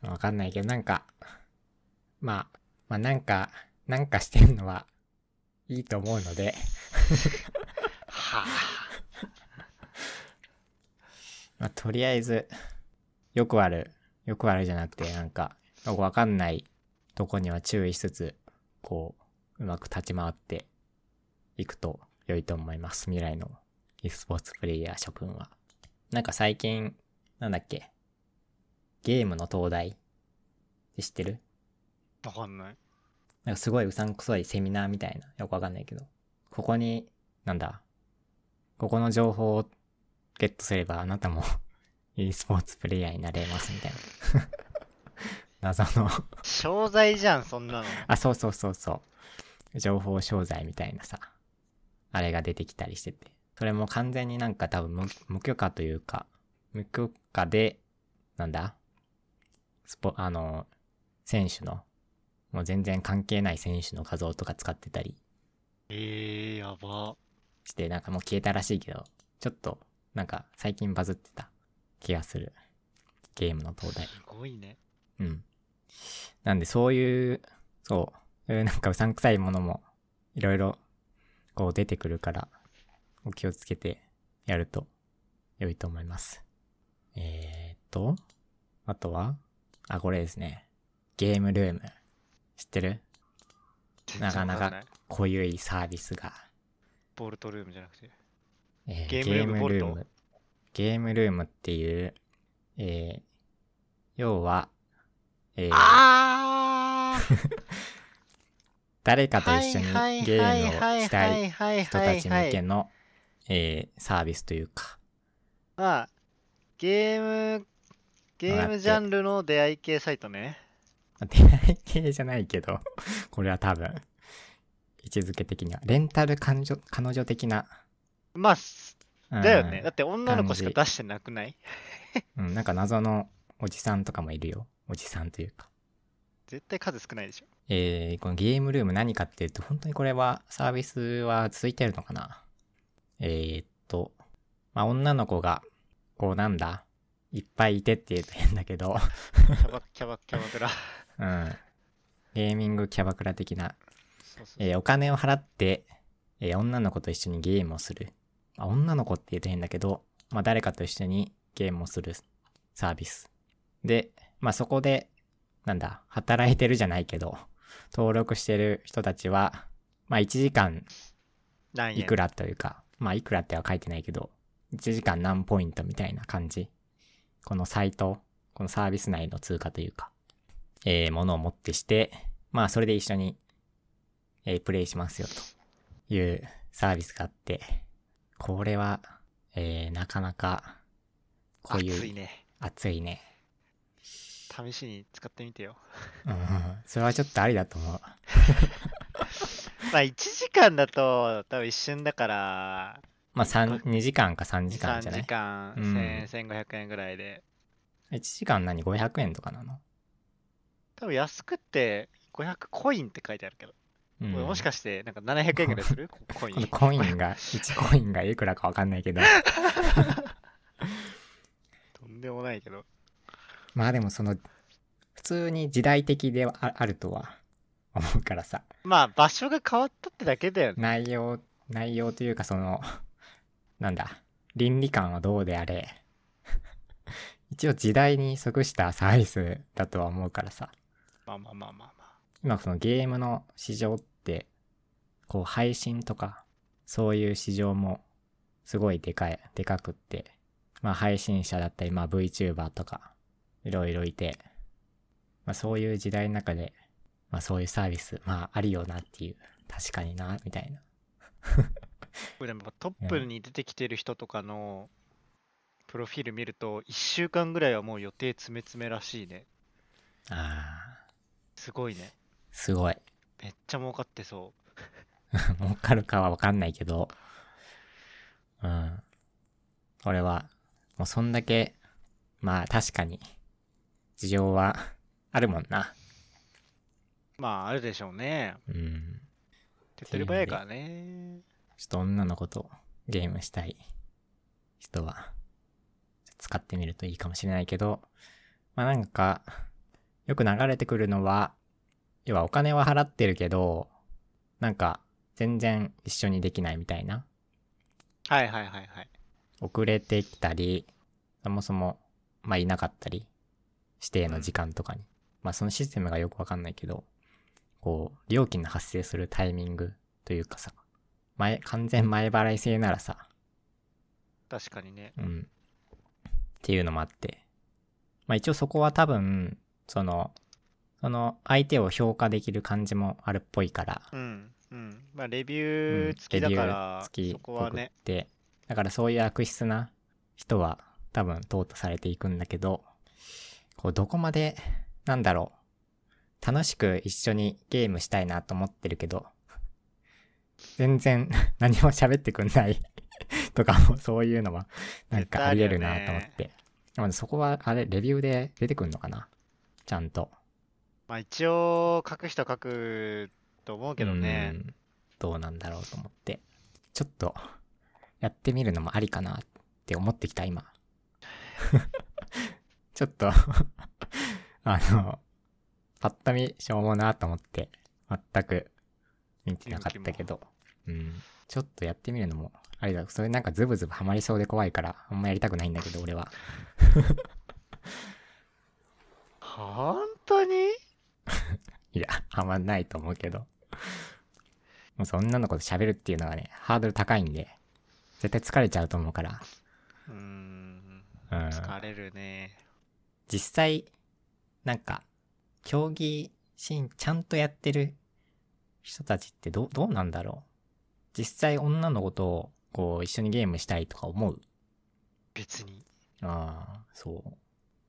わかんないけど、なんか、まあ、まあなんか、なんかしてんのはいいと思うので、は まあ、とりあえず、よくある、よくあるじゃなくて、なんか、よくわかんないとこには注意しつつ、こう、うまく立ち回っていくと良いと思います。未来の e スポーツプレイヤー諸君は。なんか最近、なんだっけゲームの東大って知ってる？わかんない。なんかすごいうさんくそいセミナーみたいな。よくわかんないけど。ここに、なんだ？ここの情報をゲットすればあなたも e スポーツプレイヤーになれますみたいな。謎の商材じゃん、そんなの。あ、そうそうそうそう。情報商材みたいなさ。あれが出てきたりしてて。それも完全になんか多分無無許可というか、無許可で、なんだ？スポ、あの、選手の、もう全然関係ない選手の画像とか使ってたりえー、やば。して、なんかもう消えたらしいけど、ちょっと、なんか最近バズってた気がする。ゲームの東大。すごいね。うん。なんでそういう、そうなんかうさんくさいものも、いろいろ、こう出てくるから、お気をつけてやると良いと思います。えーっと、あとは、あ、これですね。ゲームルーム。知ってる？全なかなか濃ゆいサービスが。ボルトルームじゃなくて。えゲームルームボルトゲームルーム。ゲームルームっていう、えー、要は、えー、誰かと一緒にはいゲはいームをしたい人たち向けの、えーサービスというか、まあ、ゲーム、ゲームジャンルの出会い系サイトね。出会い系じゃないけど、これは多分、位置づけ的には、レンタル彼女彼女的な、まあ、だよね。だって女の子しか出してなくない？うん、なんか謎のおじさんとかもいるよ。おじさんというか。絶対数少ないでしょ。えー、このゲームルーム何かっていうと、本当にこれは、サービスは続いてるのかなえー、っと、まあ、女の子が、こうなんだ、いっぱいいてって言うと変だけど、キャバ、キャバ、キャバクラ。うん。ゲーミングキャバクラ的な、えーお金を払って、えー女の子と一緒にゲームをする。まあ、女の子って言うと変だけど、まあ、誰かと一緒にゲームをするサービス。で、まあ、そこで、なんだ、働いてるじゃないけど、登録してる人たちは、まあ、1時間いくらというか、まあ、いくらっては書いてないけど、1時間何ポイントみたいな感じ。このサイト、このサービス内の通貨というか、えー、ものをもってして、まあ、それで一緒に、えープレイしますよ、というサービスがあって、これは、えー、なかなか、こういう、熱いね。熱いね。試しに使ってみてよ。うん、それはちょっとありだと思う。まあ、1時間だと、多分一瞬だから、まあ、3、2時間か3時間3じゃない？時間、うん1000円、1500円ぐらいで。?1 時間何 ?500 円とかなの？多分安くって500コインって書いてあるけど。うん。もしかして、なんか700円ぐらいする？コイン。コインが、1コインがいくらかわかんないけど。とんでもないけど。まあでもその、普通に時代的ではああるとは思うからさ。まあ、場所が変わったってだけだよね。内容、内容というかその、なんだ、倫理観はどうであれ。一応時代に即したサービスだとは思うからさ。まあまあまあまあまあ。今そのゲームの市場って、こう配信とか、そういう市場もすごいでかい、でかくって、まあ配信者だったり、まあ VTuber とか、いろいろいて、まあそういう時代の中で、まあそういうサービス、まあありよなっていう、確かにな、みたいな。これでもトップに出てきてる人とかのプロフィール見ると、1週間ぐらいはもう予定詰め詰めらしいね。あすごいね。ー、すごい。めっちゃ儲かってそ 儲かるかはわかんないけど、うん。俺は、もうそんだけ、まあ確かに、事情はあるもんな。う。まあ、あるでしょうね。うん。手っ取り早いからね。ちょっと女の子とゲームしたい人は、使ってみるといいかもしれないけど、まあなんか、よく流れてくるのは、要はお金は払ってるけど、なんか、全然一緒にできないみたいな。はいはいはいはい。遅れてきたり、そもそも、まあいなかったり、指定の時間とかに。まあそのシステムがよくわかんないけど、こう、料金の発生するタイミングというかさ、前、完全前払い制ならさ、確かにね。うん。っていうのもあって。まあ一応そこは多分、その、その相手を評価できる感じもあるっぽいから、うん。うん。まあ、レビうんュー付きだかレら、ビューそこはね。付きっぽくって、だからそういう悪質な人は多分淘汰されていくんだけど、こうどこまで、なんだろう、楽しく一緒にゲームしたいなと思ってるけど、全然 何も喋ってくんない とかもそういうのはなんかあり得るなと思って。まあそこはあれ、レビューで出てくんのかな？ちゃんと。まあ、一応、書く人は書くと思うけどねう。んどうなんだろうと思って。ちょっと、やってみるのもありかなって思ってきた、今。ちょっと、あの、パッと見しょうもなと思って、全く見てなかったけど、うん。ちょっとやってみるのもありだ。それなんかズブズブハマりそうで怖いから、あんまやりたくないんだけど、俺は。本当に？いや、ハマんないと思うけど。もうそんなのこと喋るっていうのがね、ハードル高いんで、絶対疲れちゃうと思うから。うーん。うん。疲れるね。実際、なんか、競技シーンちゃんとやってる人たちってどう、どうなんだろう？実際女の子と、こう、一緒にゲームしたいとか思う？別に。ああ、そう。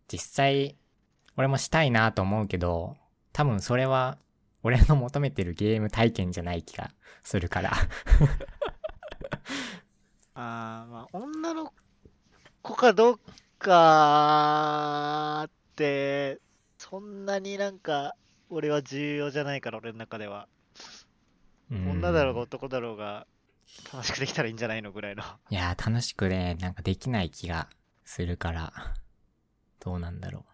実際、俺もしたいなと思うけど、多分それは、俺の求めてるゲーム体験じゃない気がするから。あーまあ、女の子かどうかって、そんなになんか、俺は重要じゃないから、俺の中では。女だろうがん男だろうが、楽しくできたらいいんじゃないのぐらいの。いやー、楽しくね、なんかできない気がするから、どうなんだろ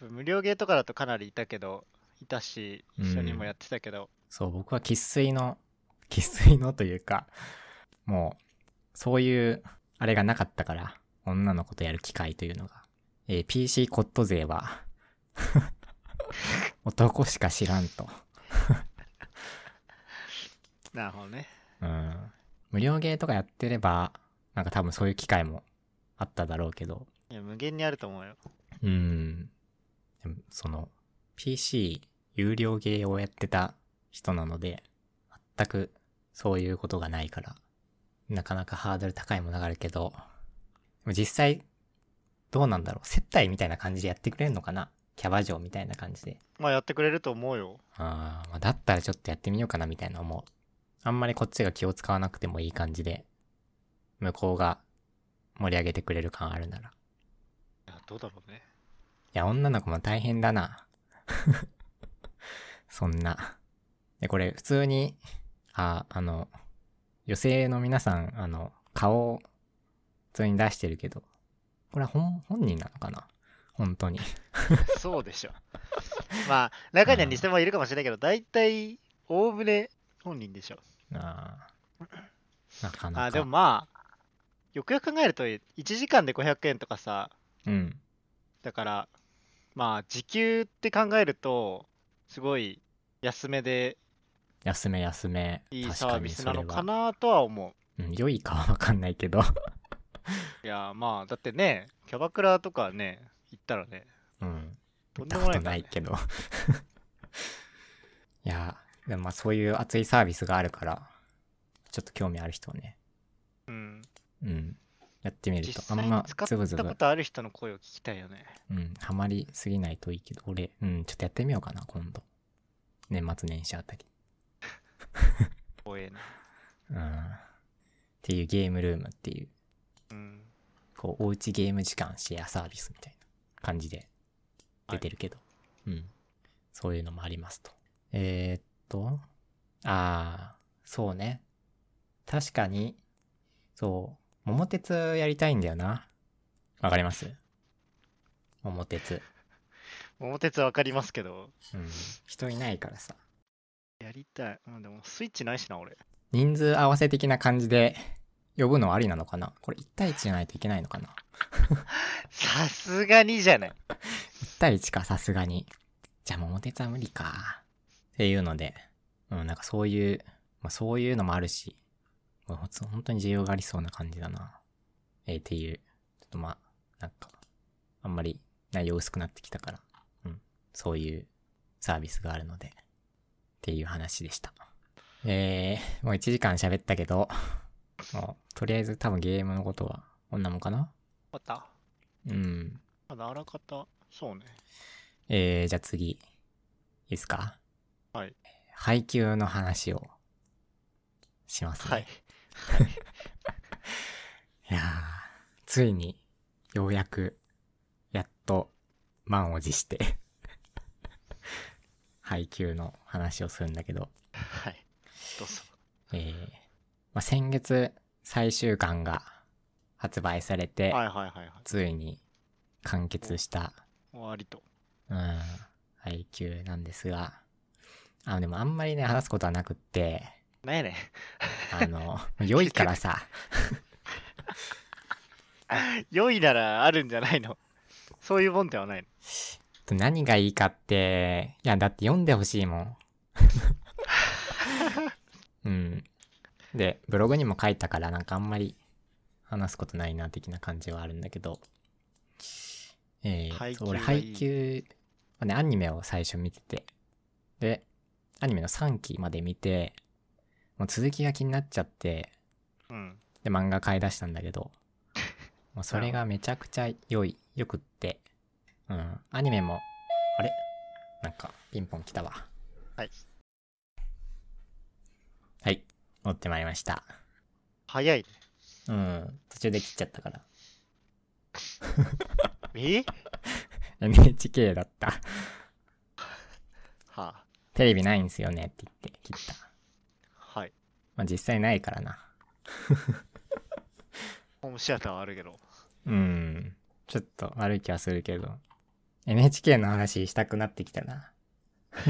無料ゲーとかだとかなりいたけど、いたし、一緒にもやってたけど、う。そう、僕は生粋の、生粋のというか、もう、そういう、あれがなかったから、女の子とやる機会というのが。えー PC コット勢は、男しか知らんと。なるほどね。うん。無料ゲーとかやってれば、なんか多分そういう機会もあっただろうけど、いや、無限にあると思うよ。うん。その、PC 有料ゲーをやってた人なので、全くそういうことがないから、なかなかハードル高いものがあるけど、でも実際、どうなんだろう接待みたいな感じでやってくれるのかな？キャバ嬢みたいな感じで。まあ、やってくれると思うよ。あーまあ、だったらちょっとやってみようかなみたいな思う。あんまりこっちが気を使わなくてもいい感じで、向こうが盛り上げてくれる感あるなら。どうだろうね。や、女の子も大変だな。そんな。で、これ普通に、あ、あの、女性の皆さん、あの、顔を普通に出してるけど、これは本、本人なのかな？本当に。そうでしょ。まあ、中には偽物いるかもしれないけど、大体、おおむね本人でしょ。あーなかなか。あ、でもまあ、よくよく考えると、1時間で500円とかさ、うん。だから、まあ、時給って考えると、すごい安めで安め安め。いいサービスなのかなとは思う。うん、良いかはわかんないけど。いや、まあ、だってね、キャバクラとかね、行ったらね、うん。とん見たことでもないないけど。いや、でもまあそういう熱いサービスがあるから、ちょっと興味ある人はね、うん。うん。やってみる実と、あんま際に使っズブズブたこ、とある人の声を聞きたいよね。うん、ハマりすぎないといいけど、俺、うん、ちょっとやってみようかな、今度。年末年始あたり。怖えな。うん。っていうゲームルームっていう、うん。こう、おうちゲーム時間シェアサービスみたいな感じで出てるけど、うん。そういうのもありますと。えー、っと、あー、そうね。確かに、そう、桃鉄やりたいんだよな。わかります？桃鉄。桃鉄わかりますけど、うん。人いないからさ。やりたい。うん、でも、スイッチないしな、俺。人数合わせ的な感じで呼ぶのありなのかな？これ1対1じゃないといけないのかな？さすがにじゃない。1対1か、さすがに。じゃあ、桃鉄は無理か。っていうので、うん、なんかそういう、まあそういうのもあるし、まあほんと本当に需要がありそうな感じだな。えーっていう、ちょっとまあ、なんか、あんまり内容薄くなってきたから、うん、そういうサービスがあるので、っていう話でした。えー、もう1時間喋ったけど、もう、とりあえず多分ゲームのことは、こんなもんかな。また。うん。あのあらかたそうね。えー、じゃあ次、いいですか？はい。配給の話をしますね。はいい。やー、ついに、ようやく、やっと、満を持して、配給の話をするんだけど、はい。どうぞ。えー、まあ、先月、最終巻が発売されて、はいはいはいはい。ついに完結した、終わりと。うん、配給なんですが、あ、でもあんまりね、話すことはなくって、なんやねん。あの、良いからさ、良いならあるんじゃないの？そういうもんではないの？何がいいかって、いや、だって読んでほしいもん。うん。で、ブログにも書いたから、なんかあんまり話すことないな、的な感じはあるんだけど、えー、俺配給、まあね、アニメを最初見てて、で、アニメの3期まで見て、もう続きが気になっちゃって、うん。で、漫画買い出したんだけど、もうそれがめちゃくちゃ良い、良くって、うん、アニメも、あれ？なんか、ピンポン来たわ。はい。はい、持ってまいりました。早いね。うん、途中で切っちゃったから。え？NHK だった。はあ。テレビないんすよねって言って切った。はいまあ実際ないからな。ホームシアターはあるけどうん、ちょっと悪い気はするけど、NHK の話したくなってきたな。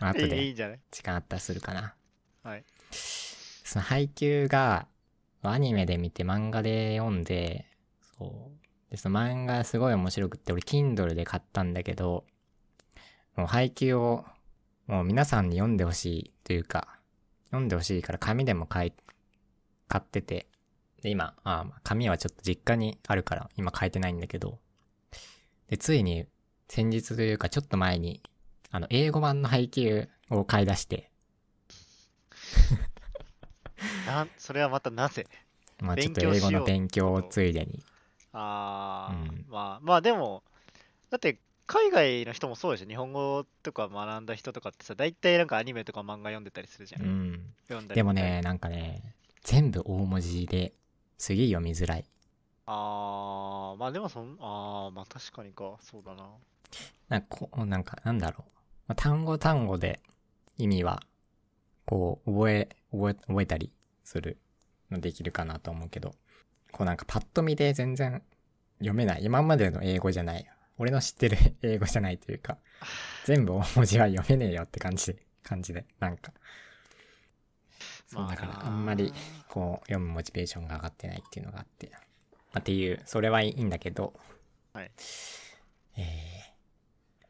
まあ後でいんじゃない？時間あったらするかな。はいその配給が、アニメで見て漫画で読んで、そう。で、その漫画すごい面白くって、俺 Kindle で買ったんだけど、もう配給を、もう皆さんに読んでほしいというか、読んでほしいから紙でも買い、買ってて、で、今、あまあ紙はちょっと実家にあるから、今買えてないんだけど、で、ついに、先日というかちょっと前に、あの、英語版の配給を買い出して、なんそれはまたなぜ？まあちょっと英語の勉強をついでに。ああ、うん。まあまあでもだって海外の人もそうでしょ日本語とか学んだ人とかってさ大体なんかアニメとか漫画読んでたりするじゃん、うん。読んだりでもね、なんかね、全部大文字ですげえ読みづらい。ああまあでもそんああまあ確かにかそうだななんかこう、なんかなんだろう。まあ単語単語で意味は、こう、覚え、覚え、覚えたりするのできるかなと思うけど、こうなんかパッと見で全然読めない。今までの英語じゃない。俺の知ってる 英語じゃないというか、全部大文字は読めねえよって感じで、感じで、なんか。そう、だからあんまり、こう、読むモチベーションが上がってないっていうのがあって。まあ、っていう、それはいいんだけど、はいえ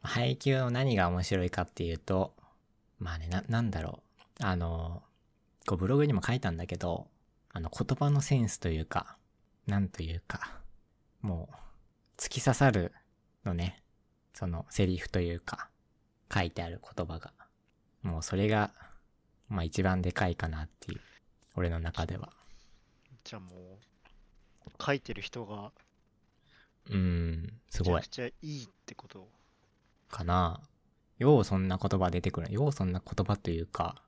ー、配給の何が面白いかっていうと、まあね、な、なんだろう。あの、こうブログにも書いたんだけど、あの言葉のセンスというか、なんというか、もう、突き刺さるのね、そのセリフというか、書いてある言葉が。もうそれが、まあ一番でかいかなっていう、俺の中では。じゃあもう書いてる人がうーん、すごいめちゃく。ちゃいいってこと？かな。ようそんな言葉出てくる。ようそんな言葉というか、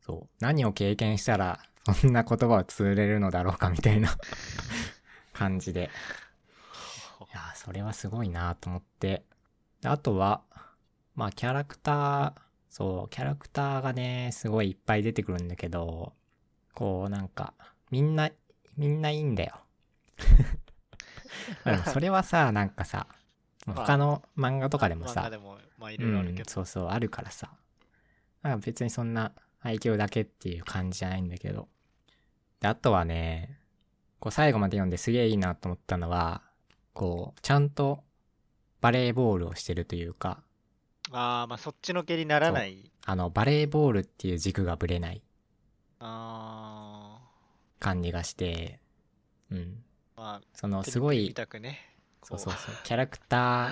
そう。何を経験したら、そんな言葉を通れるのだろうかみたいな 感じで。いや、それはすごいなと思って。であとは、まあキャラクター、そう、キャラクターがね、すごいいっぱい出てくるんだけど、こうなんか、みんな、みんないいんだよ。それはさ、なんかさ、まあ他の漫画とかでもさまあうん、ど、そうそう、あるからさ。なんか別にそんな愛嬌だけっていう感じじゃないんだけど。で、あとはね、こう最後まで読んですげえいいなと思ったのは、こう、ちゃんとバレーボールをしてるというか、ああまあそっちのけにならないあの、バレーボールっていう軸がぶれないあ感じがして、うん。まそのあ、すごいテレビ見、たくね。そうそうそう、キャラクター、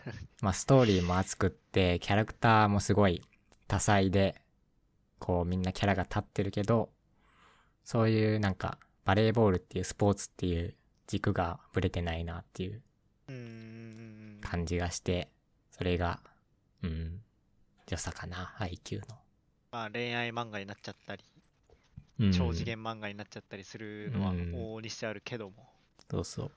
まあストーリーも熱くって、キャラクターもすごい多彩で、こうみんなキャラが立ってるけど、そういうなんかバレーボールっていうスポーツっていう軸がぶれてないなっていう。感じがして、それが、うん、良さかな、配球の。まあ、恋愛漫画になっちゃったり、うん超次元漫画になっちゃったりするのはうん往々にしてあるけども。そうそう。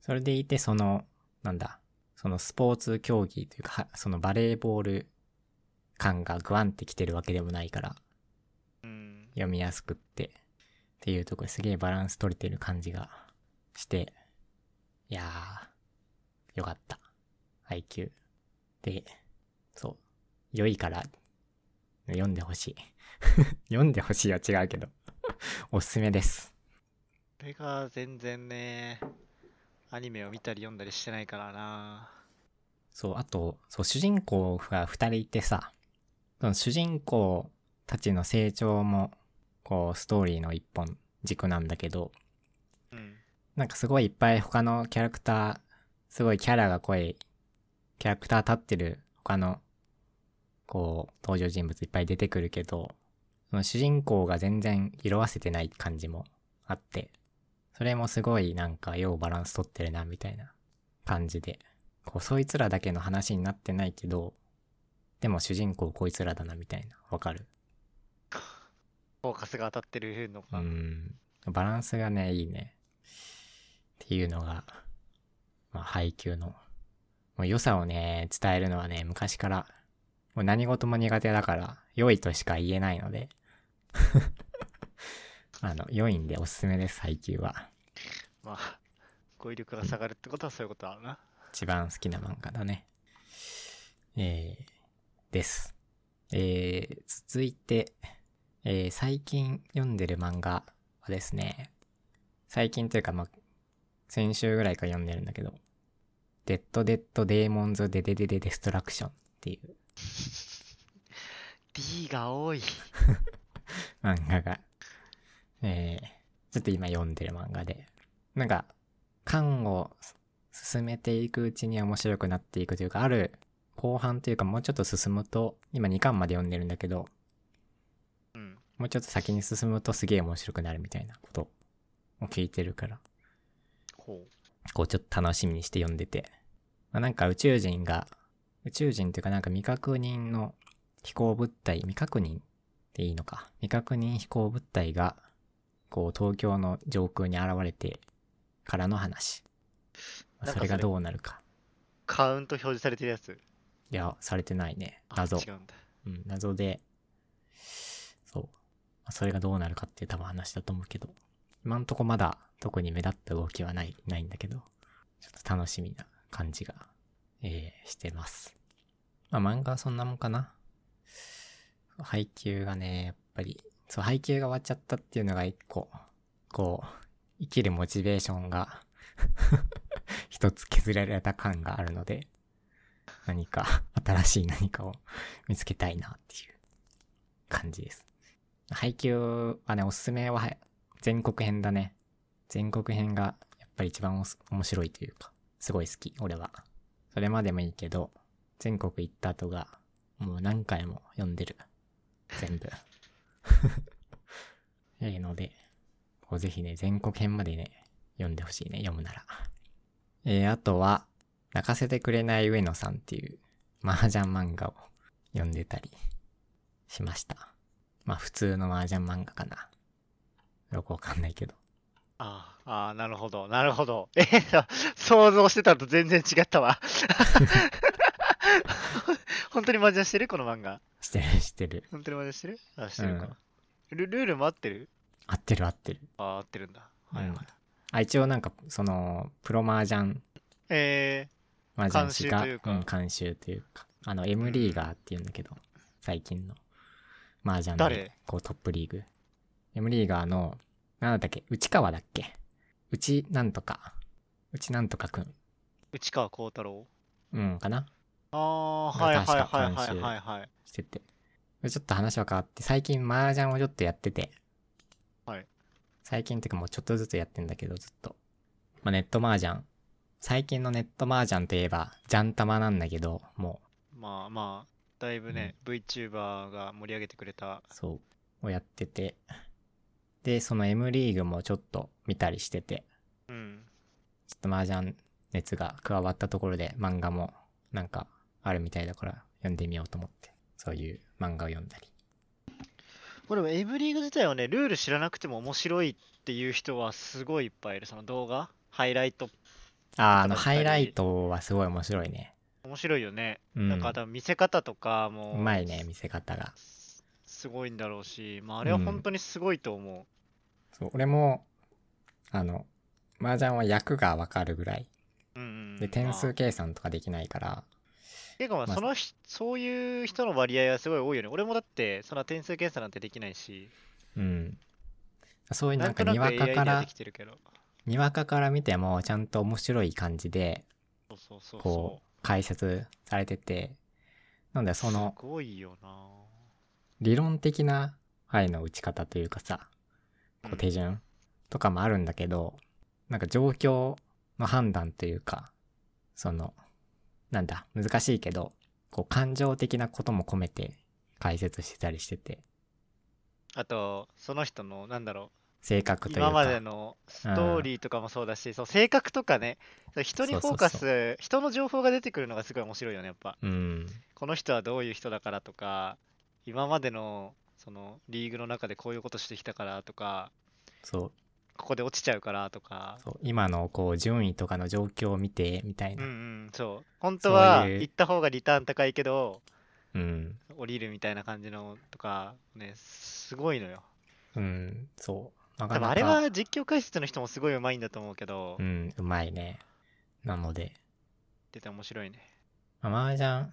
それでいて、その、なんだ、そのスポーツ競技というか、はそのバレーボール感がグワンってきてるわけでもないから、うん。読みやすくって、っていうところですげえバランス取れてる感じがして、いやー、よかった。配球。で、そう。良いから、読んでほしい。読んでほしいは違うけど、おすすめです。これが全然ね、アニメを見たり読んだりしてないからな。そう、あと、そう、主人公が二人いてさ、その主人公たちの成長も、こう、ストーリーの一本軸なんだけど、うん。なんかすごいいっぱい他のキャラクター、すごいキャラが濃い、キャラクター立ってる他の、こう、登場人物いっぱい出てくるけど、その主人公が全然色あせてない感じもあって、それもすごいなんかようバランス取ってるな、みたいな感じで、こう、そいつらだけの話になってないけど、でも主人公こいつらだな、みたいな、わかる？フォーカスが当たってるのうが。ん。バランスがね、いいね。っていうのが、まあ、配給の、もう良さをね、伝えるのはね、昔から、もう何事も苦手だから、良いとしか言えないので、あの、良いんでおすすめです、配給は。まあ、語彙力が下がるってことはそういうことだな。一番好きな漫画だね。えー、です。えー、続いて、えー、最近読んでる漫画はですね、最近というかまあ、先週ぐらいから読んでるんだけど、デッド・デッド・デーモンズ・デデデデ・デストラクションっていう。D が多い。漫画が、えー、ちょっと今読んでる漫画で、なんか、巻を進めていくうちに面白くなっていくというか、ある後半というかもうちょっと進むと、今2巻まで読んでるんだけど、うん。もうちょっと先に進むとすげえ面白くなるみたいなことを聞いてるから、ほこうちょっと楽しみにして読んでて。まあ、なんか宇宙人が、宇宙人っていうかなんか未確認の飛行物体、未確認っていいのか。未確認飛行物体が、こう東京の上空に現れてからの話。それがどうなるか。う。カウント表示されてるやつ？いや、されてないね。あ謎。違うんだ。うん、謎で、そう。まあそれがどうなるかっていう多分話だと思うけど、今んとこまだ特に目立った動きはない、ないんだけど、ちょっと楽しみな感じが、えー、してます。まあ漫画はそんなもんかな。配給がね、やっぱり、そう、配給が終わっちゃったっていうのが一個、こう、生きるモチベーションが、一つ削られた感があるので、何か、新しい何かを見つけたいなっていう感じです。配給はね、おすすめは全国編だね。全国編がやっぱり一番面白いというか、すごい好き、俺は。それまでもいいけど、全国行った後が、もう何回も読んでる。全部。ええので、こうぜひね、全国編までね、読んでほしいね、読むなら。えー、あとは、泣かせてくれない上野さんっていう麻雀漫画を読んでたりしました。まあ普通の麻雀漫画かな。よくわかんないけど。ああ、ああ、なるほど、なるほど。え想像してたのと全然違ったわ。本当に麻雀してる？この漫画。してるしてる。本当に麻雀してる？あ、してるか。ルルールも合ってる？合ってる合ってる。ああ、合ってるんだ。はいはい。うんあ、一応なんか、その、プロ麻雀、え麻雀師が、監修というかん監修というか、あの、M リーガーって言うんだけど、最近の麻雀誰で、こうトップリーグ。M リーガーの、なんだっけ内川だっけ？内なんとか。内なんとかくん。ー、内川幸太郎？うん、かな？ああ、はいはいはいはいはいはい。してて。ちょっと話は変わって、最近麻雀をちょっとやってて。はい。最近ってかもうちょっとずつやってんだけど、ずっと。まあ、ネット麻雀。最近のネット麻雀といえば、ジャンタマなんだけど、もまあまあ、だいぶね、VTuber が盛り上げてくれた。う、そう、をやってて。で、その M リーグもちょっと見たりしてて、うん。ちょっと麻雀熱が加わったところで漫画もなんかあるみたいだから読んでみようと思って、そういう漫画を読んだり。これも M リーグ自体はね、ルール知らなくても面白いっていう人はすごいいっぱいいる。その動画？ハイライト？あー、あの、ハイライトはすごい面白いね。面白いよね。うん。なんか見せ方とかもうまいね、見せ方が。すすごいんだろうし、まああれは本当にすごいと思う。そう、俺も、あの、麻雀は役がわかるぐらい。うんうん。で、点まあ数計算とかできないから、ていうかまあまあそのひ、そういう人の割合はすごい多いよね。俺もだって、そんな点数検査なんてできないし、うん。そういうなんんかにわかからにわかから見てもちゃんと面白い感じで、そうそうそうこ、そう解説されてて、なんだそのすごいよな理論的な牌の打ち方というかさ、こううん。手順とかもあるんだけど、なんか状況の判断というか、その、なんだ、難しいけど、こう感情的なことも込めて解説してたりしてて、あと、その人の、なんだろ性う、格というか、今までのストーリーとかもそうだし、そう性格とかね、人にフォーカス、人の情報が出てくるのがすごい面白いよね、やっぱ。うん、この人はどういう人だからとか、今までの、その、リーグの中でこういうことしてきたからとか、そう、ここで落ちちゃうからとか、そう今のこう順位とかの状況を見て、みたいうんうな。ん、そう。本当はそういう行った方がリターン高いけど、うん、降りるみたいな感じのとか、ね、すごいのよ。うん、そう。な多かなか、分あれは実況解説の人もすごい上手いんだと思うけど、うん、うまいね。なので、出て面白いね。まあ、麻雀、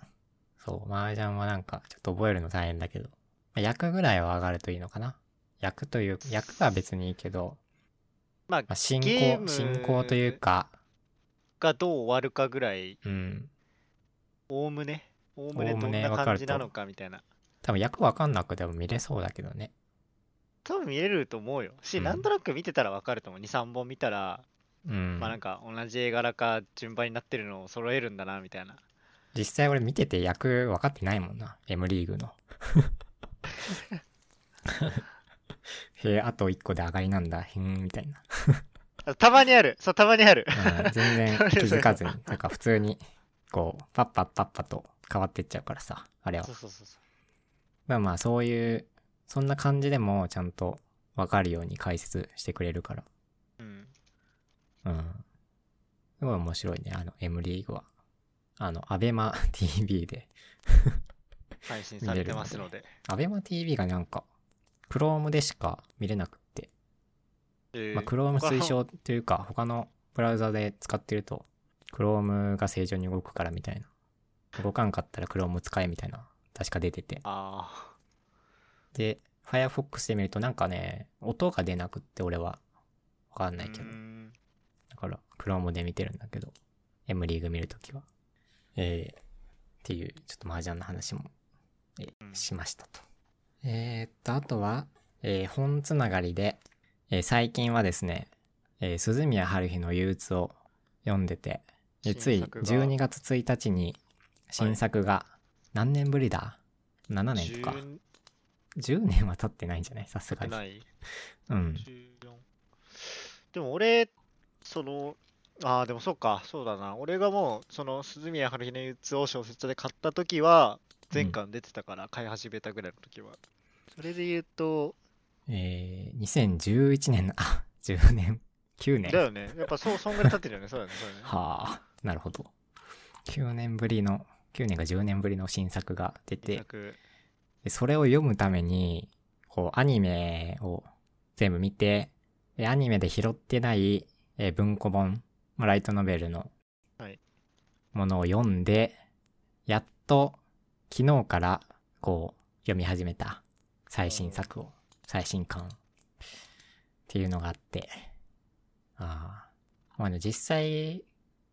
そう、麻雀はなんか、ちょっと覚えるの大変だけど、まあ役ぐらいは上がるといいのかな。役という、役は別にいいけど、まあ、まあ、進行、進行というか、がどう終わるかぐらい、うん、おおむね、おおむねどんな感じなのかみたいな。多分役わかんなくても見れそうだけどね。多分見れると思うよ。し、うんなんとなく見てたらわかると思う。2、3本見たら、うん。まあなんか同じ絵柄か順番になってるのを揃えるんだな、みたいな。実際俺見てて役分かってないもんな。M リーグの。へえ、あと1個で上がりなんだ。へん、みたいな。あたまにある。そう、たまにある。うん全然 気づかずに。なんか普通に、こう、パッパッパッパと変わってっちゃうからさ。あれはそ。うそうそうそう。まあまあそういう、そんな感じでもちゃんとわかるように解説してくれるから。うん。うん。すごい面白いね、あの M リーグは。あの、アベマ TV で。配信されてますので。アベマ TV がなんか、Chrome でしか見れなくって。えーまあ Chrome 推奨というか、他のブラウザで使ってると、Chrome が正常に動くからみたいな。動かんかったら Chrome 使えみたいな、確か出てて。あで、Firefox で見るとなんかね、音が出なくって俺は。わかんあ。ないけどだから、Chrome で見てるんだけど、M リーグ見るときは。えー、っていう、ちょっと麻雀の話も、えーうんしましたと。えー、っと、あとは、えー本つながりで、えー最近はですね、えー鈴宮春日の憂鬱を読んでて、でつい新作が12月1日に新作が、何年ぶりだ ?7 年とか。10 10年は経ってないんじゃない？さすがに。ないうん。14でも俺、その、ああ、でもそうか、そうだな。俺がもう、その、鈴宮春日の憂鬱を小説で買った時は、全巻出てたから、買い始めたぐらいの時は。それで言うと、えー、2011年の、あ、10年、9年。だよね。やっぱそう、そんぐらい経ってるよね。そうだよね。そうだよね。はあ、なるほど。9年ぶりの、9年か10年ぶりの新作が出て、約でそれを読むために、こう、アニメを全部見て、でアニメで拾ってない、えー文庫本、まあライトノベルのはい。ものを読んで、やっと昨日からこう読み始めた。最新作を、最新刊っていうのがあって、ああ、まあね、実際、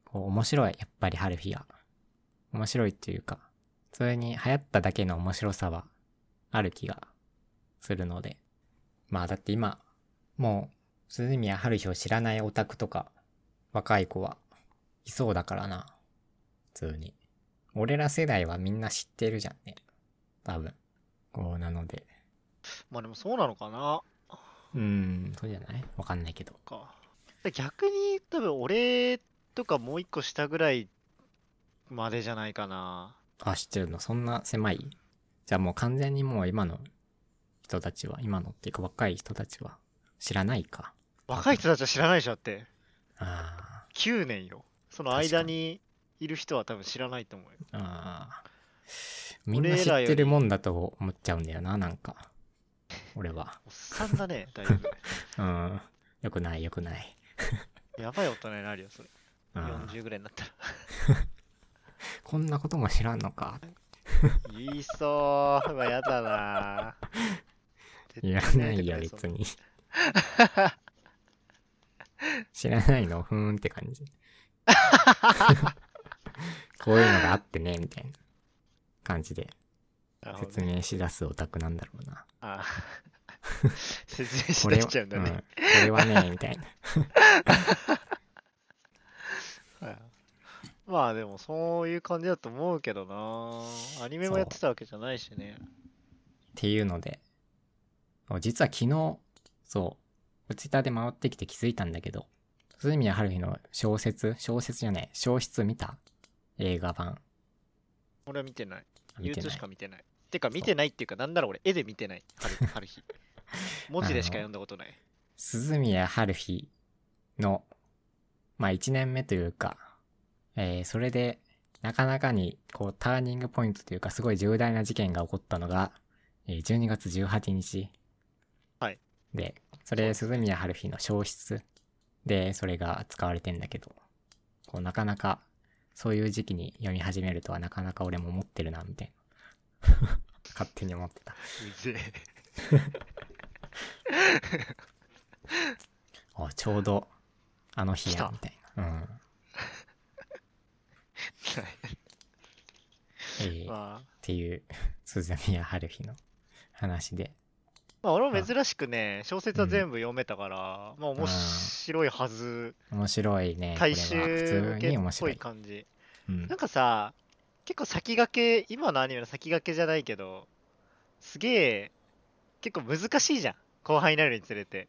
こう面白い、やっぱり春日が。面白いっていうか、それに流行っただけの面白さはある気がするので。まあだって今、もう鈴宮春日を知らないオタクとか、若い子はいそうだからな。普通に。俺ら世代はみんな知ってるじゃんね。多分。こうなので。まあでもそうなのかなうーん、そうじゃない？わかんないけど。か。逆に多分俺とかもう一個下ぐらいまでじゃないかな。あ、知ってるの？そんな狭い？じゃあもう完全にもう今の人たちは、今のっていうか若い人たちは知らないか。若い人たちは知らないでしょだって。あ9年よ。その間にいる人は多分知らないと思うよ。あ、ああ。みんな知ってるもんだと思っちゃうんだよな、なんか。俺は。おっさんだね、だいぶ。うん。よくないよくない。やばい大人になるよ、それ。うん40ぐらいになったら。こんなことも知らんのか。言いそう。うわ、やだな。いらないよ、別に。知らないの？ふーんって感じ。こういうのがあってね、みたいな感じで説明しだすオタクなんだろうな。あ 説明しこれは、だしちゃうんだうん、こね。れはね、みたいな。はいまあでもそういう感じだと思うけどな。アニメもやってたわけじゃないしね。っていうので、実は昨日、そう、ツイッターで回ってきて気づいたんだけど、鈴宮春日の小説、小説じゃない、小説見た？映画版。俺は見てない。憂鬱しか見てない。てか見てないっていうか、なんだろう俺、絵で見てない。春 春日。文字でしか読んだことない。鈴宮春日の、まあ1年目というか、えーそれで、なかなかに、こう、ターニングポイントというか、すごい重大な事件が起こったのが、えー12月18日。はい。で、それ、鈴宮春日の消失で、それが使われてんだけど、こう、なかなか、そういう時期に読み始めるとはなかなか俺も思ってるな、みたいな。勝手に思ってた。うぜえ。あ、ちょうど、あの日やみたいな。うん。えーっまあ、ていう、鈴宮春日の話で。まあ、俺も珍しくね、小説は全部読めたから、まあ面白いはず。面白いね。大は衆向けっぽいに面白い。感じ。うんなんかさ、結構先駆け、今のアニメの先駆けじゃないけど、すげえ、結構難しいじゃん。後輩になるにつれて。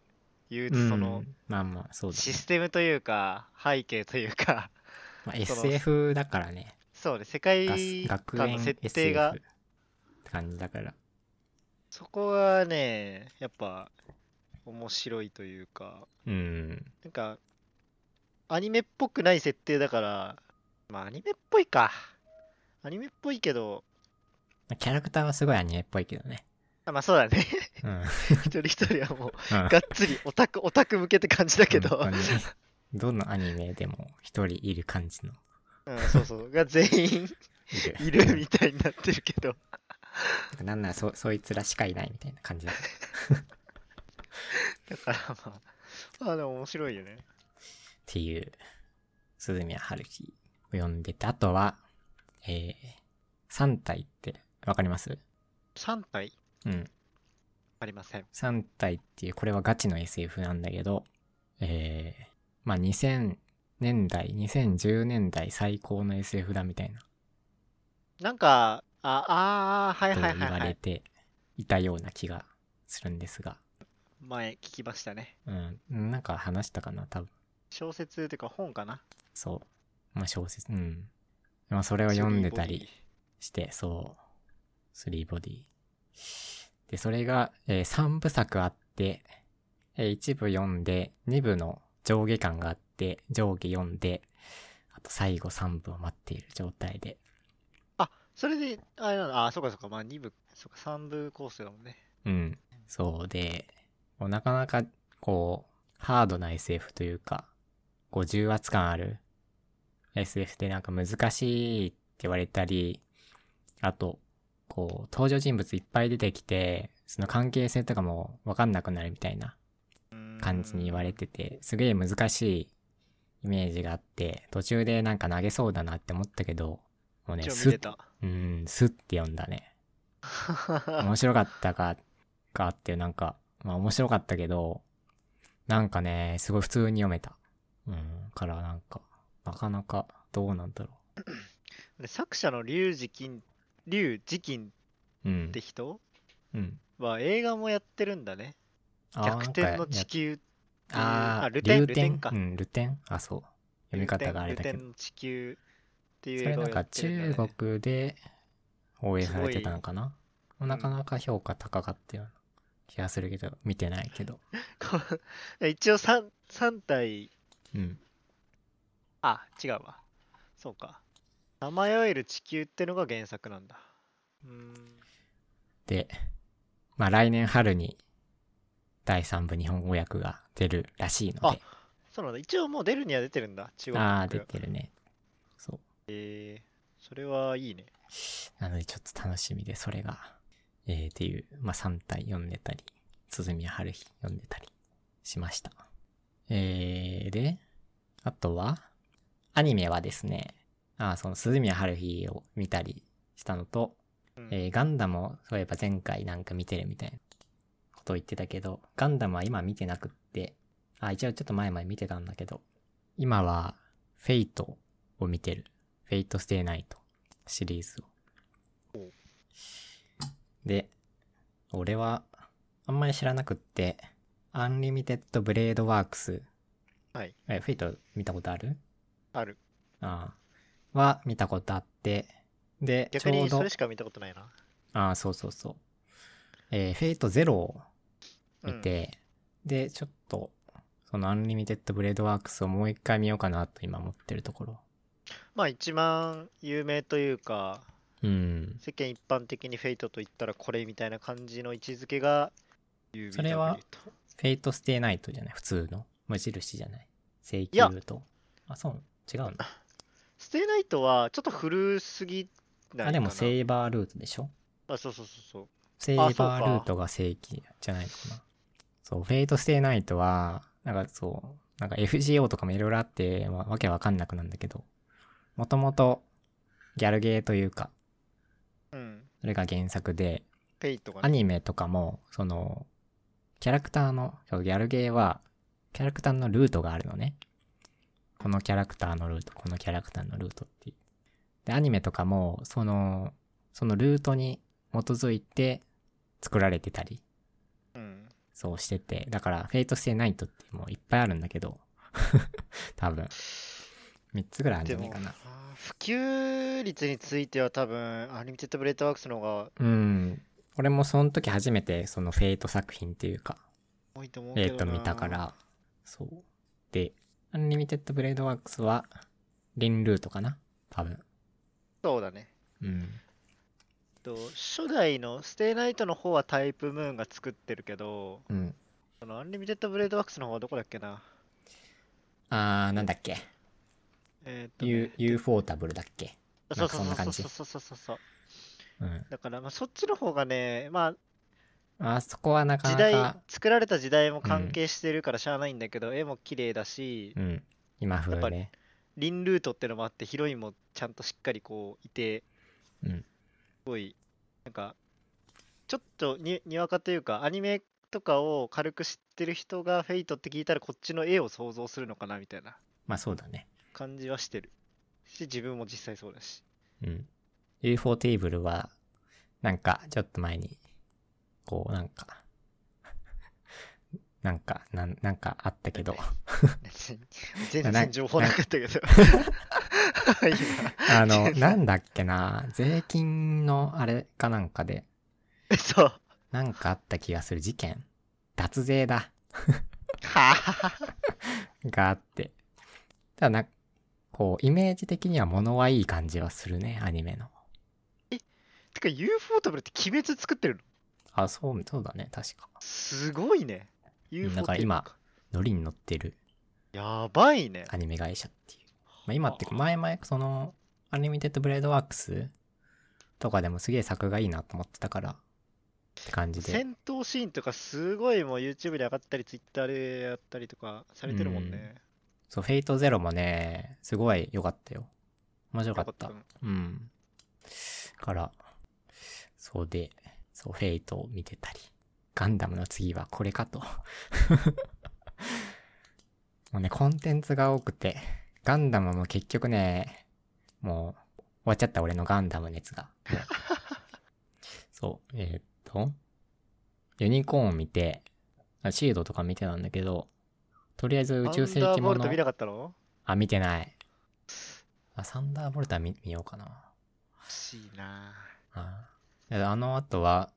言うと、その、うんまあまあ、そうシ。ステムというか、背景というか、まあ、SF だからね。そうね、世界観の設定がっ、て感じだから。そこはね、やっぱ、面白いというか、うん。なんか、アニメっぽくない設定だから、まあアニメっぽいか。アニメっぽいけど、キャラクターはすごいアニメっぽいけどね。あまあそうだね。うん。うん一人一人はもう、がっつりオタク、オタク向けって感じだけどどのアニメでも一人いる感じの。うん、そうそう、が全員。いるみたいになってるけど、なんならそ、そいつらしかいないみたいな感じだ。だからまあ、まあでも面白いよね。っていう、鈴宮春日を読んでて、あとは、えー、3体ってわかります？3体？うん。ありません。3体っていう、これはガチの SF なんだけど、えー、まあ2000年代、2010年代最高の SF だみたいな、なんか、あ、あー、はいとはいはい、言はい。われていたような気がするんですが、前聞きましたね。うん、なんか話したかな、多分。小説っていうか本かな？そう。まあ小説、うん。まあそれを読んでたりして、そう。スリーボディ。で、それが、え3部作あって、え1部読んで、2部の上下巻があって、上下読んで、あと最後3部を待っている状態で。それで、あれなの、あ、そうかそうか、まあ2部、そうか、3部コースだもんね。うん。そうで、もうなかなか、こう、ハードな SF というか、こう重圧感ある SF でなんか難しいって言われたり、あと、こう、登場人物いっぱい出てきて、その関係性とかもわかんなくなるみたいな感じに言われてて、すげえ難しいイメージがあって、途中でなんか投げそうだなって思ったけど、もうね、スッ、一応見てた。うん、スッって読んだね。面白かったか、かってなんか、まあ面白かったけど、なんかね、すごい普通に読めた。うん。からなんか、なかなかどうなんだろで作者のリュウジキン、リュウジキンう。うんって。人うん。は映画もやってるんだね。逆転の地球あー、あルテンルルテンかうん、ルテンあ、そう。読み方があれだけど。ルテンの地球っていうそれ映画をやなんかってるんだ、ね。中国で放映されてたのかな？なかなか評価高かったような気がするけど、見てないけど。一応 3, 三体、うん。あ、違うわ。そうか。さまよえる地球ってのが原作なんだ。うーん。で、まあ来年春に第3部日本語訳が出るらしいので、そうなんだ。一応もう出るには出てるんだ。中国ああ出てるね。えー、それはいいね。なのでちょっと楽しみで、それが、えー、っていう、まあ3体読んでたり、鈴宮春日読んでたりしました。えー、で、あとは、アニメはですね、あーその鈴宮春日を見たりしたのと、うんえーガンダムをそういえば前回なんか見てるみたいなことを言ってたけど、ガンダムは今見てなくって、あ、一応ちょっと前々見てたんだけど、今はフェイトを見てる。フェイトステイナイトシリーズをお。で、俺はあんまり知らなくって、アンリミテッドブレードワークス。はい。え、フェイト見たことある？ある。ああ。は見たことあって、で、逆にちょうどそれしか見たことないな。ああ、そうそうそう。えーフェイトゼロを見うんて、で、ちょっと、そのアンリミテッドブレードワークスをもう一回見ようかなと今思ってるところ。まあ一番有名というか、うん。世間一般的にフェイトと言ったらこれみたいな感じの位置づけが UBW と。それはフェイトステイナイトじゃない？普通の無印じゃない？正規ルート。あ、そう、違うの？ステイナイトはちょっと古すぎないかな。あ、でもセイバールートでしょ？あ、そうそうそうそう。セイバールートが正規じゃないのかな？そう、フェイトステイナイトは、なんかそう、なんか FGO とかもいろいろあって、まあ、わけわかんなくなんだけど、もともとギャルゲーというか、うん。それが原作で、ね。アニメとかも、その、キャラクターの、ギャルゲーは、キャラクターのルートがあるのね。このキャラクターのルート、このキャラクターのルートっていう。で、アニメとかも、その、そのルートに基づいて作られてたり、うん。そうしてて、だから、フェイトステイナイトってもういっぱいあるんだけど、多分、3つぐらいあるんじゃないかな。普及率については多分、アンリミテッドブレードワークスの方がうん。俺もその時初めてそのフェイト作品っていうか、多いと思うけどな。えっと見たから、そう。で、アンリミテッドブレードワークスは、リンルートかな多分。そうだね。うん。と初代のステイナイトの方はタイプムーンが作ってるけど、うん。そのアンリミテッドブレードワークスの方はどこだっけな？あー、なんだっけえっと、ユね、ユーフォータブルだっけそうそうそんな感じ？そうそうそうそうそう。うん。だから、まあ、そっちの方がね、まあ、あそこはなか時代なか、、作られた時代も関係してるからしゃあないんだけど、絵も綺麗だしう、ん。今風やっぱね。リンルートってのもあって、ヒロインもちゃんとしっかりこういて、うん。すごい、なんか、ちょっとににわかというか、アニメとかを軽く知ってる人がフェイトって聞いたら、こっちの絵を想像するのかなみたいなまあそうだね。感じはしてる。し、自分も実際そうだし。うん。UFO テーブルは、なんか、ちょっと前に、こう、なんか、なんか、なん、なんかあったけど、全な然情報なかったけど。あの、なんだっけな、税金のあれかなんかで、今、そう。なんかあった気がする事件脱税だ。があって。ただな、こう、イメージ的には物はいい感じはするね、アニメの。てか UFO タブルって鬼滅作ってるの？あ、そう、そうだね、確か。すごいね。ん UFO だから今ノリに乗ってるやばいね。アニメ会社っていう。まあ、今って前々、その、アニメテッドブレードワークスとかでもすげえ作がいいなと思ってたから、って感じで。戦闘シーンとかすごいもう YouTube で上がったり Twitter でやったりとかされてるもんね。そう、フェイトゼロもね、すごい良かったよ。面白かった。っうん。から、そうで、そう、フェイトを見てたり。ガンダムの次はこれかと。もうね、コンテンツが多くて、ガンダムも結局ね、もう、終わっちゃった俺のガンダム熱が。そう、えーっと、ユニコーン見て、あシードとか見てたんだけど、とりあえず宇宙世紀もの見、なかったの？あ、見てない。あ、サンダーボルトは見見ようかな。欲しいなあであの後は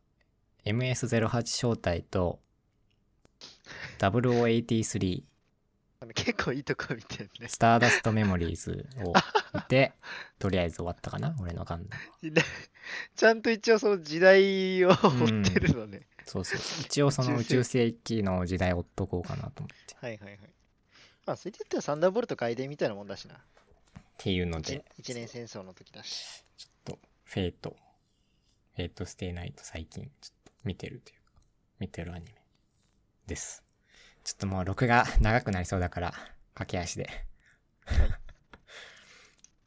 MS08 招待と0083あの結構いいとこ見てんね。スターダストメモリーズを見て とりあえず終わったかな俺のガンダムはちゃんと一応その時代を追ってるのね。そうそうそう一応その宇宙世紀の時代追っとこうかなと思ってっはいはいはい。まあ、それで言ったらサンダーボルト外伝みたいなもんだしな。ていうの一で一年戦争の時だし。ちょっとフェイトフェイトステイナイト最近ちょっと見てるというか見てるアニメですちょっともう録画長くなりそうだから駆け足で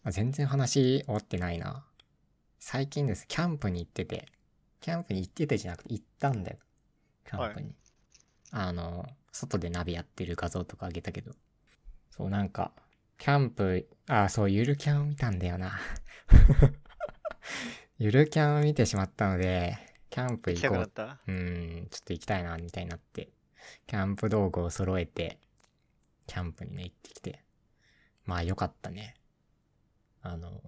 あ全然話終わってないな。最近です。キャンプに行ってて。キャンプに行っててじゃなくて行ったんだよ。キャンプに。あの、外でナビやってる画像とかあげたけど。そう、なんか、キャンプ、あ、そう、ゆるキャンを見たんだよな。ゆるキャンを見てしまったので、キャンプ行こう。うーん、ちょっと行きたいな、みたいになって。キャンプ道具を揃えて、キャンプにね、行ってきて。まあ、よかったね。あの、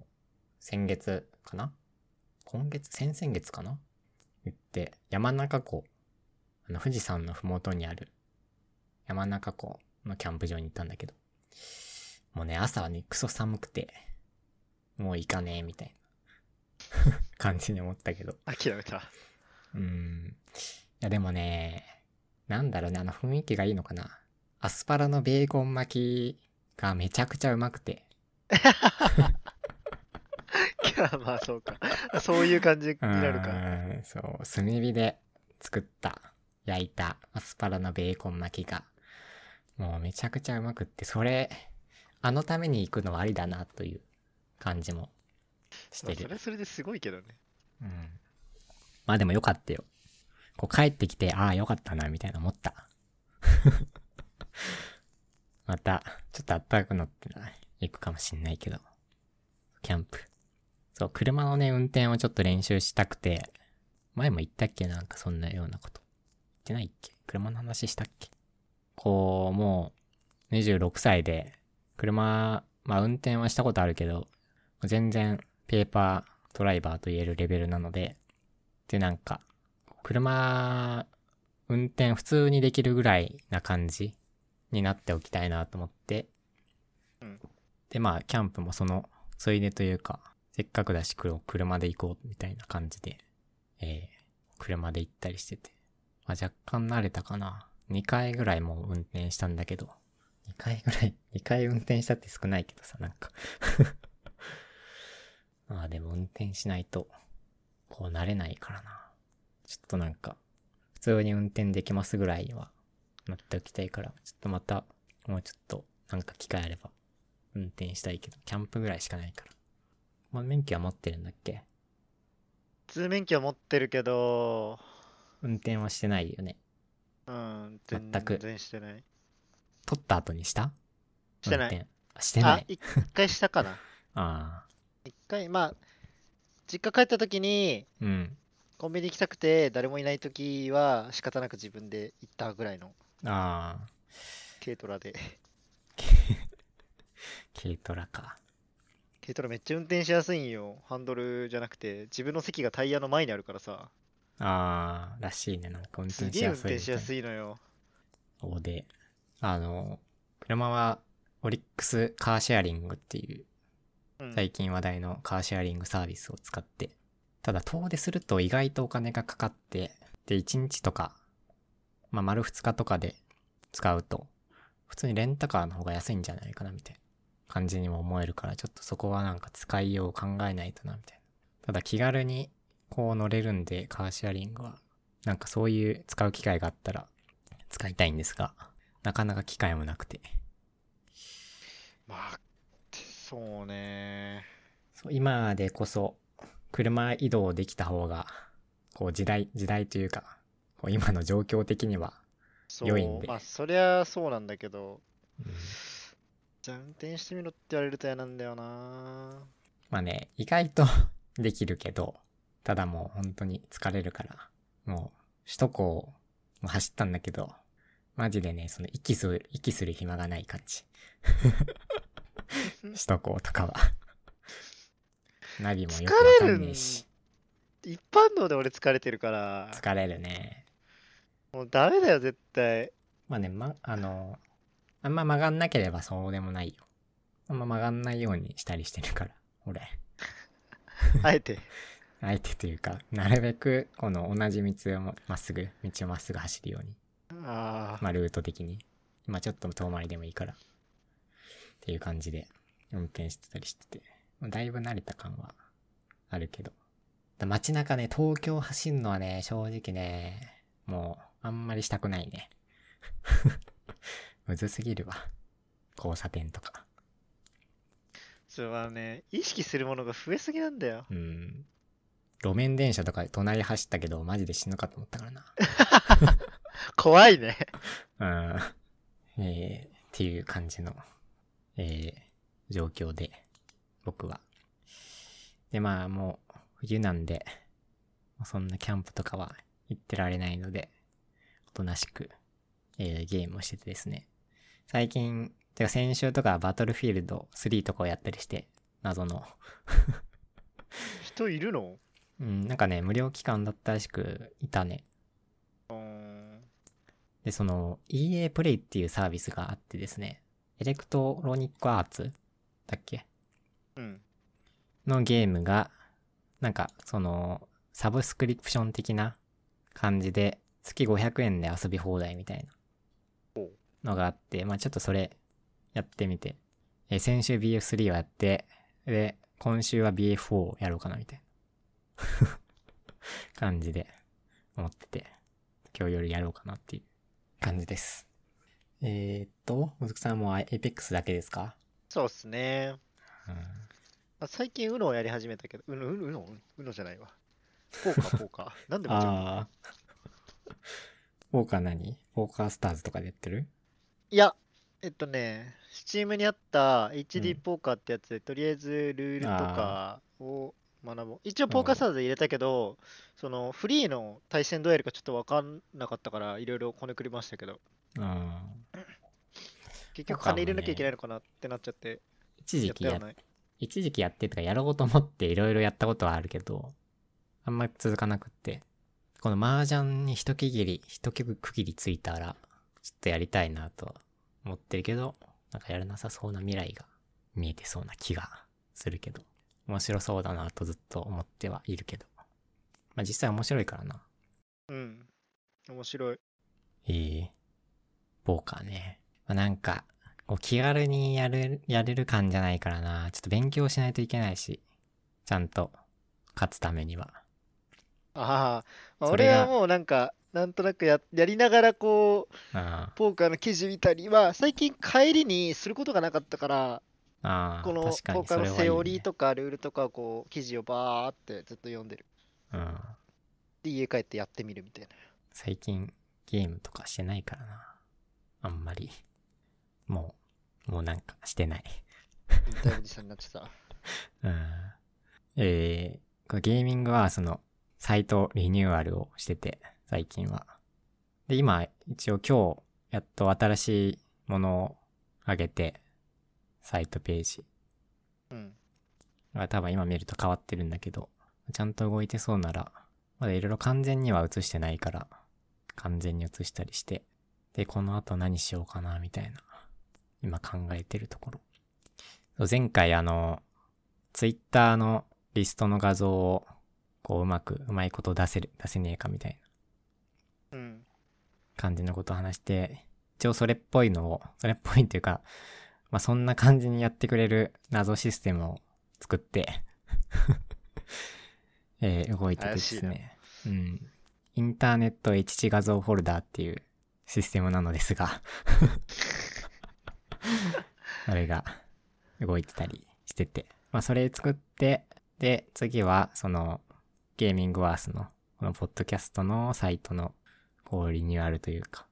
先月かな？今月？先々月かな？行って、山中湖、あの、富士山のふもとにある、山中湖のキャンプ場に行ったんだけど、もうね、朝はね、クソ寒くて、もう行かねえ、みたいな 感じに思ったけど、諦めた。うーん。いや、でもね、なんだろうね、あの雰囲気がいいのかな。アスパラのベーコン巻きがめちゃくちゃうまくて。まあそうか。そういう感じにうなるか。ーん、そう、炭火で作った、焼いたアスパラのベーコン巻きが、もうめちゃくちゃうまくって、それ、あのために行くのはありだな、という感じもしてるまあそれ。はそれですごいけどね。うん。まあでもよかったよ。こう帰ってきて、ああ、よかったな、みたいな思った。また、ちょっと暖かくなってら行くかもしんないけど。キャンプ。そう、車のね、運転をちょっと練習したくて、前も言ったっけ？なんかそんなようなこと。言ってないっけ？車の話したっけ？こう、もう、26歳で、車、まあ運転はしたことあるけど、全然ペーパードライバーと言えるレベルなので、で、なんか、車、運転普通にできるぐらいな感じになっておきたいなと思って、うん。で、まあ、キャンプもその、ついでというか、せっかくだし、車で行こうみたいな感じで、えー、車で行ったりしてて、まあ、若干慣れたかな。2回ぐらいもう運転したんだけど、2回ぐらい、2回運転したって少ないけどさ、なんか。まあでも運転しないと、こう慣れないからな。ちょっとなんか、普通に運転できますぐらいは、なっておきたいから、ちょっとまた、もうちょっと、なんか機会あれば、運転したいけど、キャンプぐらいしかないから。まあ、免許は持ってるんだっけ？普通免許は持ってるけど、運転はしてないよね。うん、全全く然してない。取った後にした？してない運転あしてない、。あ一回したかな。ああ。一回、まあ、実家帰った時に、うん。コンビニ行きたくて誰もいない時は仕方なく自分で行ったぐらいのああ。軽トラで。軽トラか。軽トラめっちゃ運転しやすいんよ。ハンドルじゃなくて、自分の席がタイヤの前にあるからさ。ああ、らしいね。なんか運す転しげえ運転しややすいのよ。そうで、あの、車は、オリックスカーシェアリングっていう、うん。最近話題のカーシェアリングサービスを使って、ただ遠出すると意外とお金がかかって、で、1日とか、まあ、丸2日とかで使うと、普通にレンタカーの方が安いんじゃないかな、みたいな感じにも思えるから、ちょっとそこはなんか使いよう考えないとな、みたいな。ただ気軽にこう乗れるんで、カーシェアリングは、なんかそういう使う機会があったら使いたいんですが、なかなか機会もなくて。まあ、そうね。そう今でこそ車移動できた方が、こう時代、時代というか、こう今の状況的には良いんでまあそりゃそうなんだけどうんじゃあ運転してみろって言われると嫌なんだよなまあね、意外と できるけど、ただもう本当に疲れるから、もう首都高を走ったんだけど、マジでね、その息する、息する暇がない感じ。首都高とかは。ナビもよくわかんねえし、一般道で俺疲れてるから疲れるね。もうダメだよ絶対まあね、ま、あの、あんま曲がんなければそうでもないよ。あんま曲がんないようにしたりしてるから、俺。あえて あえてというか、なるべくこの同じ道をままっすぐ、道をまっすぐ走るように。ああまあ、ルート的に。まあ、ちょっと遠回りでもいいから。っていう感じで運転してたりしてて。まあだいぶ慣れた感はあるけど。だ街中ね、東京走るのはね、正直ね、もう、あんまりしたくないね。むずすぎるわ。交差点とか。そうあのね意識するものが増えすぎなんだようん。路面電車とか隣走ったけど、マジで死ぬかと思ったからな。怖いねうん。えー、っていう感じの、えー、状況で、僕は。で、まあ、もう、冬なんで、そんなキャンプとかは行ってられないので、おとなしく、えー、ゲームをしててですね。最近、てか先週とかバトルフィールド3とかをやったりして、謎の。人いるの？うん、なんかね、無料期間だったらしく、いたね。で、その EA プレイっていうサービスがあってですね、エレクトロニックアーツだっけ？うん。のゲームが、なんかそのサブスクリプション的な感じで月500円で遊び放題みたいほなのがあって、まあちょっとそれやってみて、え先週 BF3 をやって、で、今週は BF4 をやろうかなみたいな。感じで思ってて、今日夜やろうかなっていう感じです。えー、っと、むずくさんも APEX だけですか？そうっすね。うん。まあ最近 UNO をやり始めたけど UNO UNO UNO じゃないわ。ポーカーポーカー。なんで間違えたああ。ポーカー何？ポーカースターズとかでやってる？いや、えっとね、Steam にあった HD うんポーカーってやつで、とりあえずルールとかを学ぼう。一応ポーカースターズ入れたけど、そのフリーの対戦どうやるかちょっと分かんなかったから、いろいろこねくりましたけど、うん。結局金入れなきゃいけないのかなってなっちゃって、一時期や。一時期やってとかやろうと思っていろいろやったことはあるけど、あんまり続かなくって。この麻雀に一区切り、一区切りついたら、ちょっとやりたいなとは思ってるけど、なんかやらなさそうな未来が見えてそうな気がするけど、面白そうだなとずっと思ってはいるけど。まあ実際面白いからな。うん。面白い。ええポーカーね。まあ、なんか、こう気軽にやる、やれる感じゃないからな。ちょっと勉強しないといけないし、ちゃんと勝つためには。ああ、俺はもうなんか、なんとなくややりながらこう、あポーカーの記事見たりは、最近帰りにすることがなかったから、あ、このポーカーの。セオリーとかルールとかをこう記事をバーってずっと読んでる。うん。で、家帰ってやってみるみたいな。最近ゲームとかしてないからな。あんまり。もう、もうなんかしてない。引退おじさんになってた。うん。えー、これゲーミングはその、サイトリニューアルをしてて、最近は。で、今、一応今日、やっと新しいものを上げて、サイトページ。うん。が多分今見ると変わってるんだけど、ちゃんと動いてそうなら、まだいろいろ完全には映してないから、完全に映したりして、で、この後何しようかな、みたいな、今考えてるところ。前回あの、ツイッターのリストの画像を、こううまく、うまいこと出せる、出せねえかみたい。感じのことを話して、一応それっぽいのを、それっぽいっていうか、まあそんな感じにやってくれる謎システムを作って、えー動いててですね。うん。インターネット HT 画像フォルダーっていうシステムなのですが、それが動いてたりしてて。まあそれ作って、で、次はそのゲーミングワースのこのポッドキャストのサイトのこうリニューアルというか、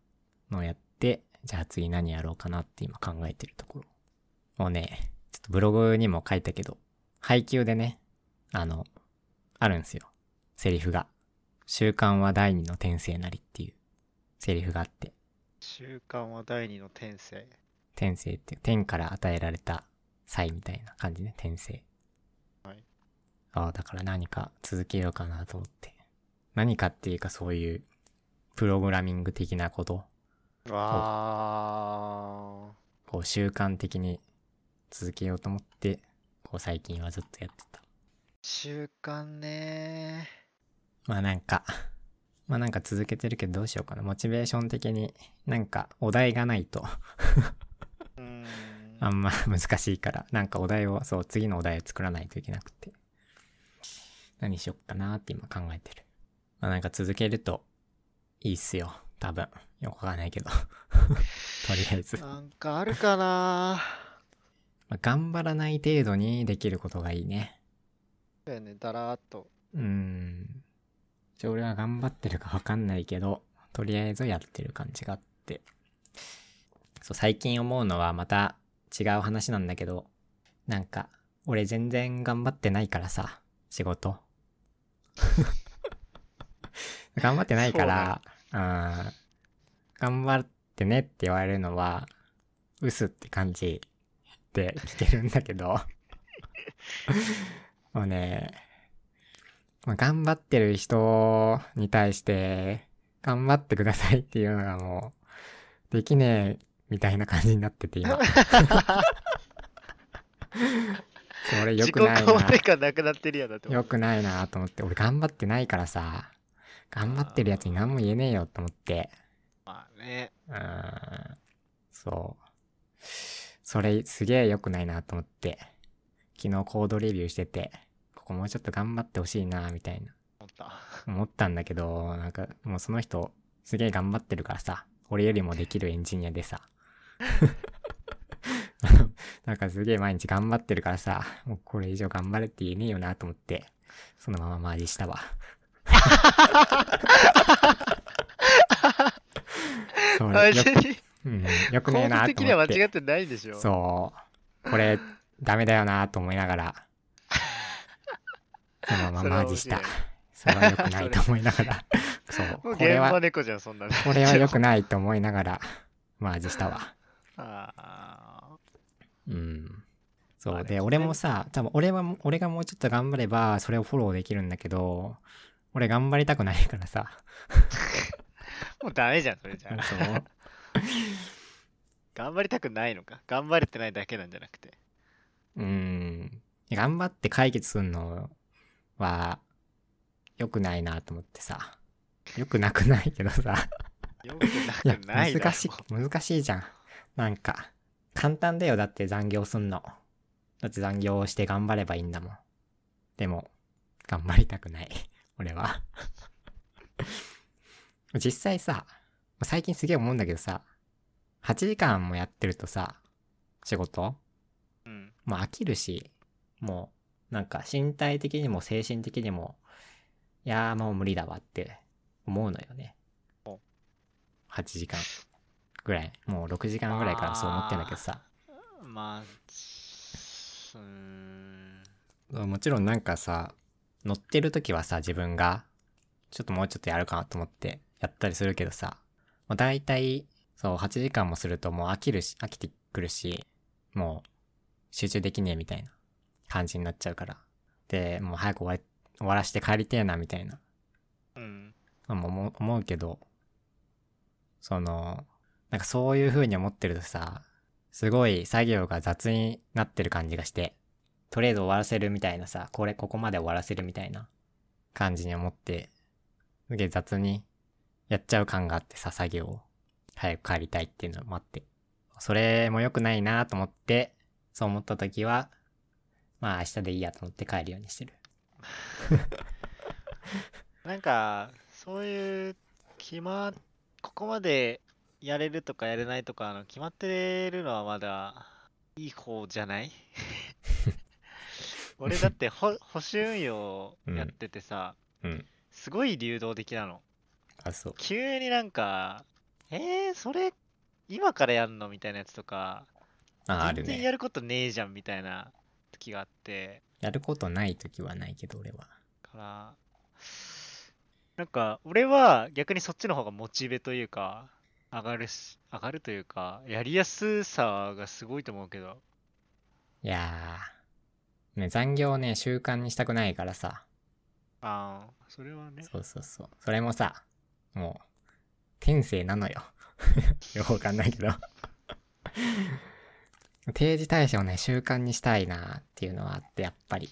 のをやって、じゃあ次何やろうかなって今考えてるところ。もうね、ちょっとブログにも書いたけど、配給でね、あの、あるんですよ。セリフが。習慣は第二の転生なりっていうセリフがあって、習慣は第二の転生。転生っていう、天から与えられた際みたいな感じね、転生。はい。ああ、だから何か続けようかなと思って。何かっていうかそういう、プログラミング的なこと、わこう習慣的に続けようと思って、こう最近はずっとやってた。ー。習慣ねまあなんか、まあなんか続けてるけどどうしようかな。モチベーション的になんかお題がないと。あんま難しいから、なんかお題を、そう、次のお題を作らないといけなくて。何しよっかなって今考えてる。まあなんか続けるといいっすよ。多分。よくわかんないけど。とりあえず。まなんかあるかなあ、頑張らない程度にできることがいいね。だよね、だらーっと。うーん。ちょ俺は頑張ってるかわかんないけど、とりあえずやってる感じがあって。そう、最近思うのはまた違う話なんだけど、なんか、俺全然頑張ってないからさ、仕事。頑張ってないから、うん、頑張ってねって言われるのは、嘘って感じで聞けるんだけど、もうね、まあ、頑張ってる人に対して、頑張ってくださいっていうのがもう、できねえ、みたいな感じになってて今。それ良自己くないな。肯定感なくなってるやんだって思う良くないなと思って、俺頑張ってないからさ、頑張ってるやつに何も言えねえよと思って、まあね。うーん、そう。それすげえ良くないなと思って、昨日コードレビューしてて、ここもうちょっと頑張ってほしいなみたいな思った。思ったんだけど、なんかもうその人すげえ頑張ってるからさ、俺よりもできるエンジニアでさ、なんかすげえ毎日頑張ってるからさ、もうこれ以上頑張れって言えねえよなと思って、そのままマージしたわ。そあれよく、に、うん、よくねえ構な図的にはと思って。間違ってないでしょ。そう。これ、ダメだよなと思いながら、そのままマージしたそれは。良くないと思いながら、そう。これは猫じゃん、そんなの。これは良くないと思いながら、マージしたわ。あうん。そう。で、俺もさ、多分俺は、俺がもうちょっと頑張れば、それをフォローできるんだけど、俺頑張りたくないからさ。ー もうダメじゃん、それじゃあ。そう。頑張りたくないのか？頑張れてないだけなんじゃなくて。うん。頑張って解決するのは、良くないなと思ってさ。良くなくないけどさ。よくなくない難しい、難しいじゃん。なんか、簡単だよ。だって残業すんの。だって残業して頑張ればいいんだもん。でも、頑張りたくない。俺は。実際さ、最近すげえ思うんだけどさ、8時間もやってるとさ、仕事？うん。もう飽きるし、もう、なんか身体的にも精神的にも、いやーもう無理だわって思うのよねお。8時間ぐらい。もう6時間ぐらいからそう思ってんだけどさ。まあ、うーん。もちろんなんかさ、乗ってる時はさ、自分が、ちょっともうちょっとやるかなと思ってやったりするけどさ、まあ、大体、そう、8時間もするともう飽きるし、飽きてくるし、もう、集中できねえみたいな感じになっちゃうから。で、もう早く終わり、終わらして帰りてえなみたいな、うん。まあ思う思うけど、その、なんかそういう風に思ってるとさ、すごい作業が雑になってる感じがして、とりあえず終わらせるみたいなさ、これここまで終わらせるみたいな感じに思って、すげえ雑にやっちゃう感があってさ、作業を。早く帰りたいっていうのもあって、それも良くないなと思って、そう思った時は、まあ明日でいいやと思って帰るようにしてる。なんか、そういう、決ま、ここまでやれるとかやれないとか、の決まってるのはまだいい方じゃない？俺だってほ保守運用やっててさ、うん。すごい流動的なの。あ、そう。急になんか、えー、それ、今からやんのみたいなやつとか、あ、あるね。全然やることねえじゃんみたいな時があって、やることない時はないけど、俺は。から、なんか、俺は逆にそっちの方がモチベというか、上がるし、上がるというか、やりやすさがすごいと思うけど、いやー、ね、残業をね、習慣にしたくないからさ。ああ、それはね、そうそうそう。それもさ、もう、天性なのよ。よくわかんないけど。定時退社をね、習慣にしたいなっていうのはあって、やっぱり。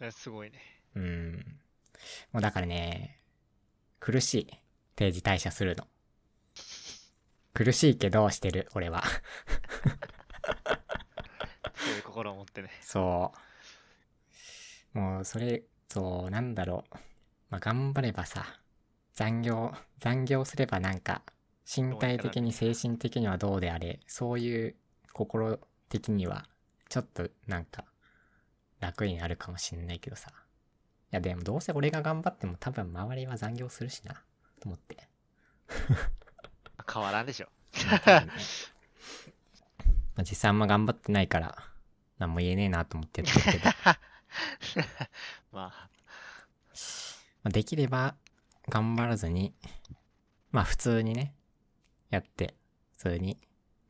えすごいね。うん。もうだからね、苦しい。定時退社するの。苦しいけどしてる、俺は。そういう心を持ってね。そう。もう、それ、そう、なんだろう。まあ、頑張ればさ、残業、残業すればなんか、身体的に精神的にはどうであれ、そういう心的には、ちょっとなんか、楽になるかもしんないけどさ。いや、でもどうせ俺が頑張っても多分周りは残業するしな、と思って。変わらんでしょ。まあ、実際あんま頑張ってないから、何も言えねえなと思ってやってるけど。まあ、まあ、できれば頑張らずに、まあ普通にね、やって、普通に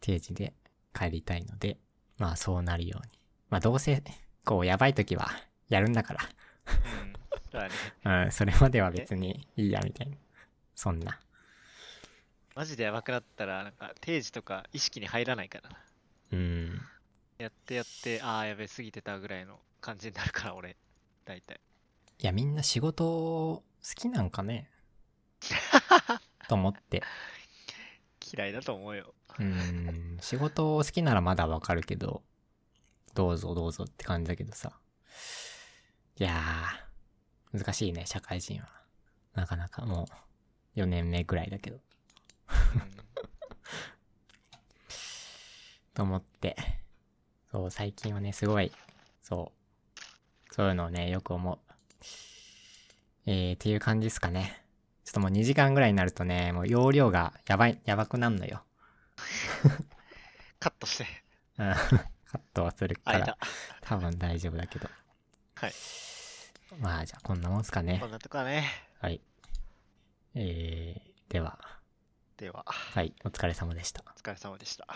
定時で帰りたいので、まあそうなるように。まあどうせ、こうやばい時はやるんだかうん。そうだね。ら、うん、それまでは別にいいやみたいな。そんな。マジでやばくなったら、なんか定時とか意識に入らないからな。うん。やってやって、ああ、やべ、過ぎてたぐらいの感じになるから、俺。大体。いやみんな仕事好きなんかね？と思って。嫌いだと思うよ。うん、仕事好きならまだわかるけど、どうぞどうぞって感じだけどさ。いやー、難しいね、社会人は。なかなかもう、4年目ぐらいだけど。うん と思って。そう、最近はね、すごい、そう、そういうのをね、よく思う。えー、っていう感じですかね。ちょっともう2時間ぐらいになるとね、もう容量がやばい、やばくなるのよ。カットして。うん カットはするから間。。多分大丈夫だけど。はい。まあじゃあこんなもんすかねこん。なとこだね。はい。えー、では、では、はい、お疲れ様でした。お疲れ様でした。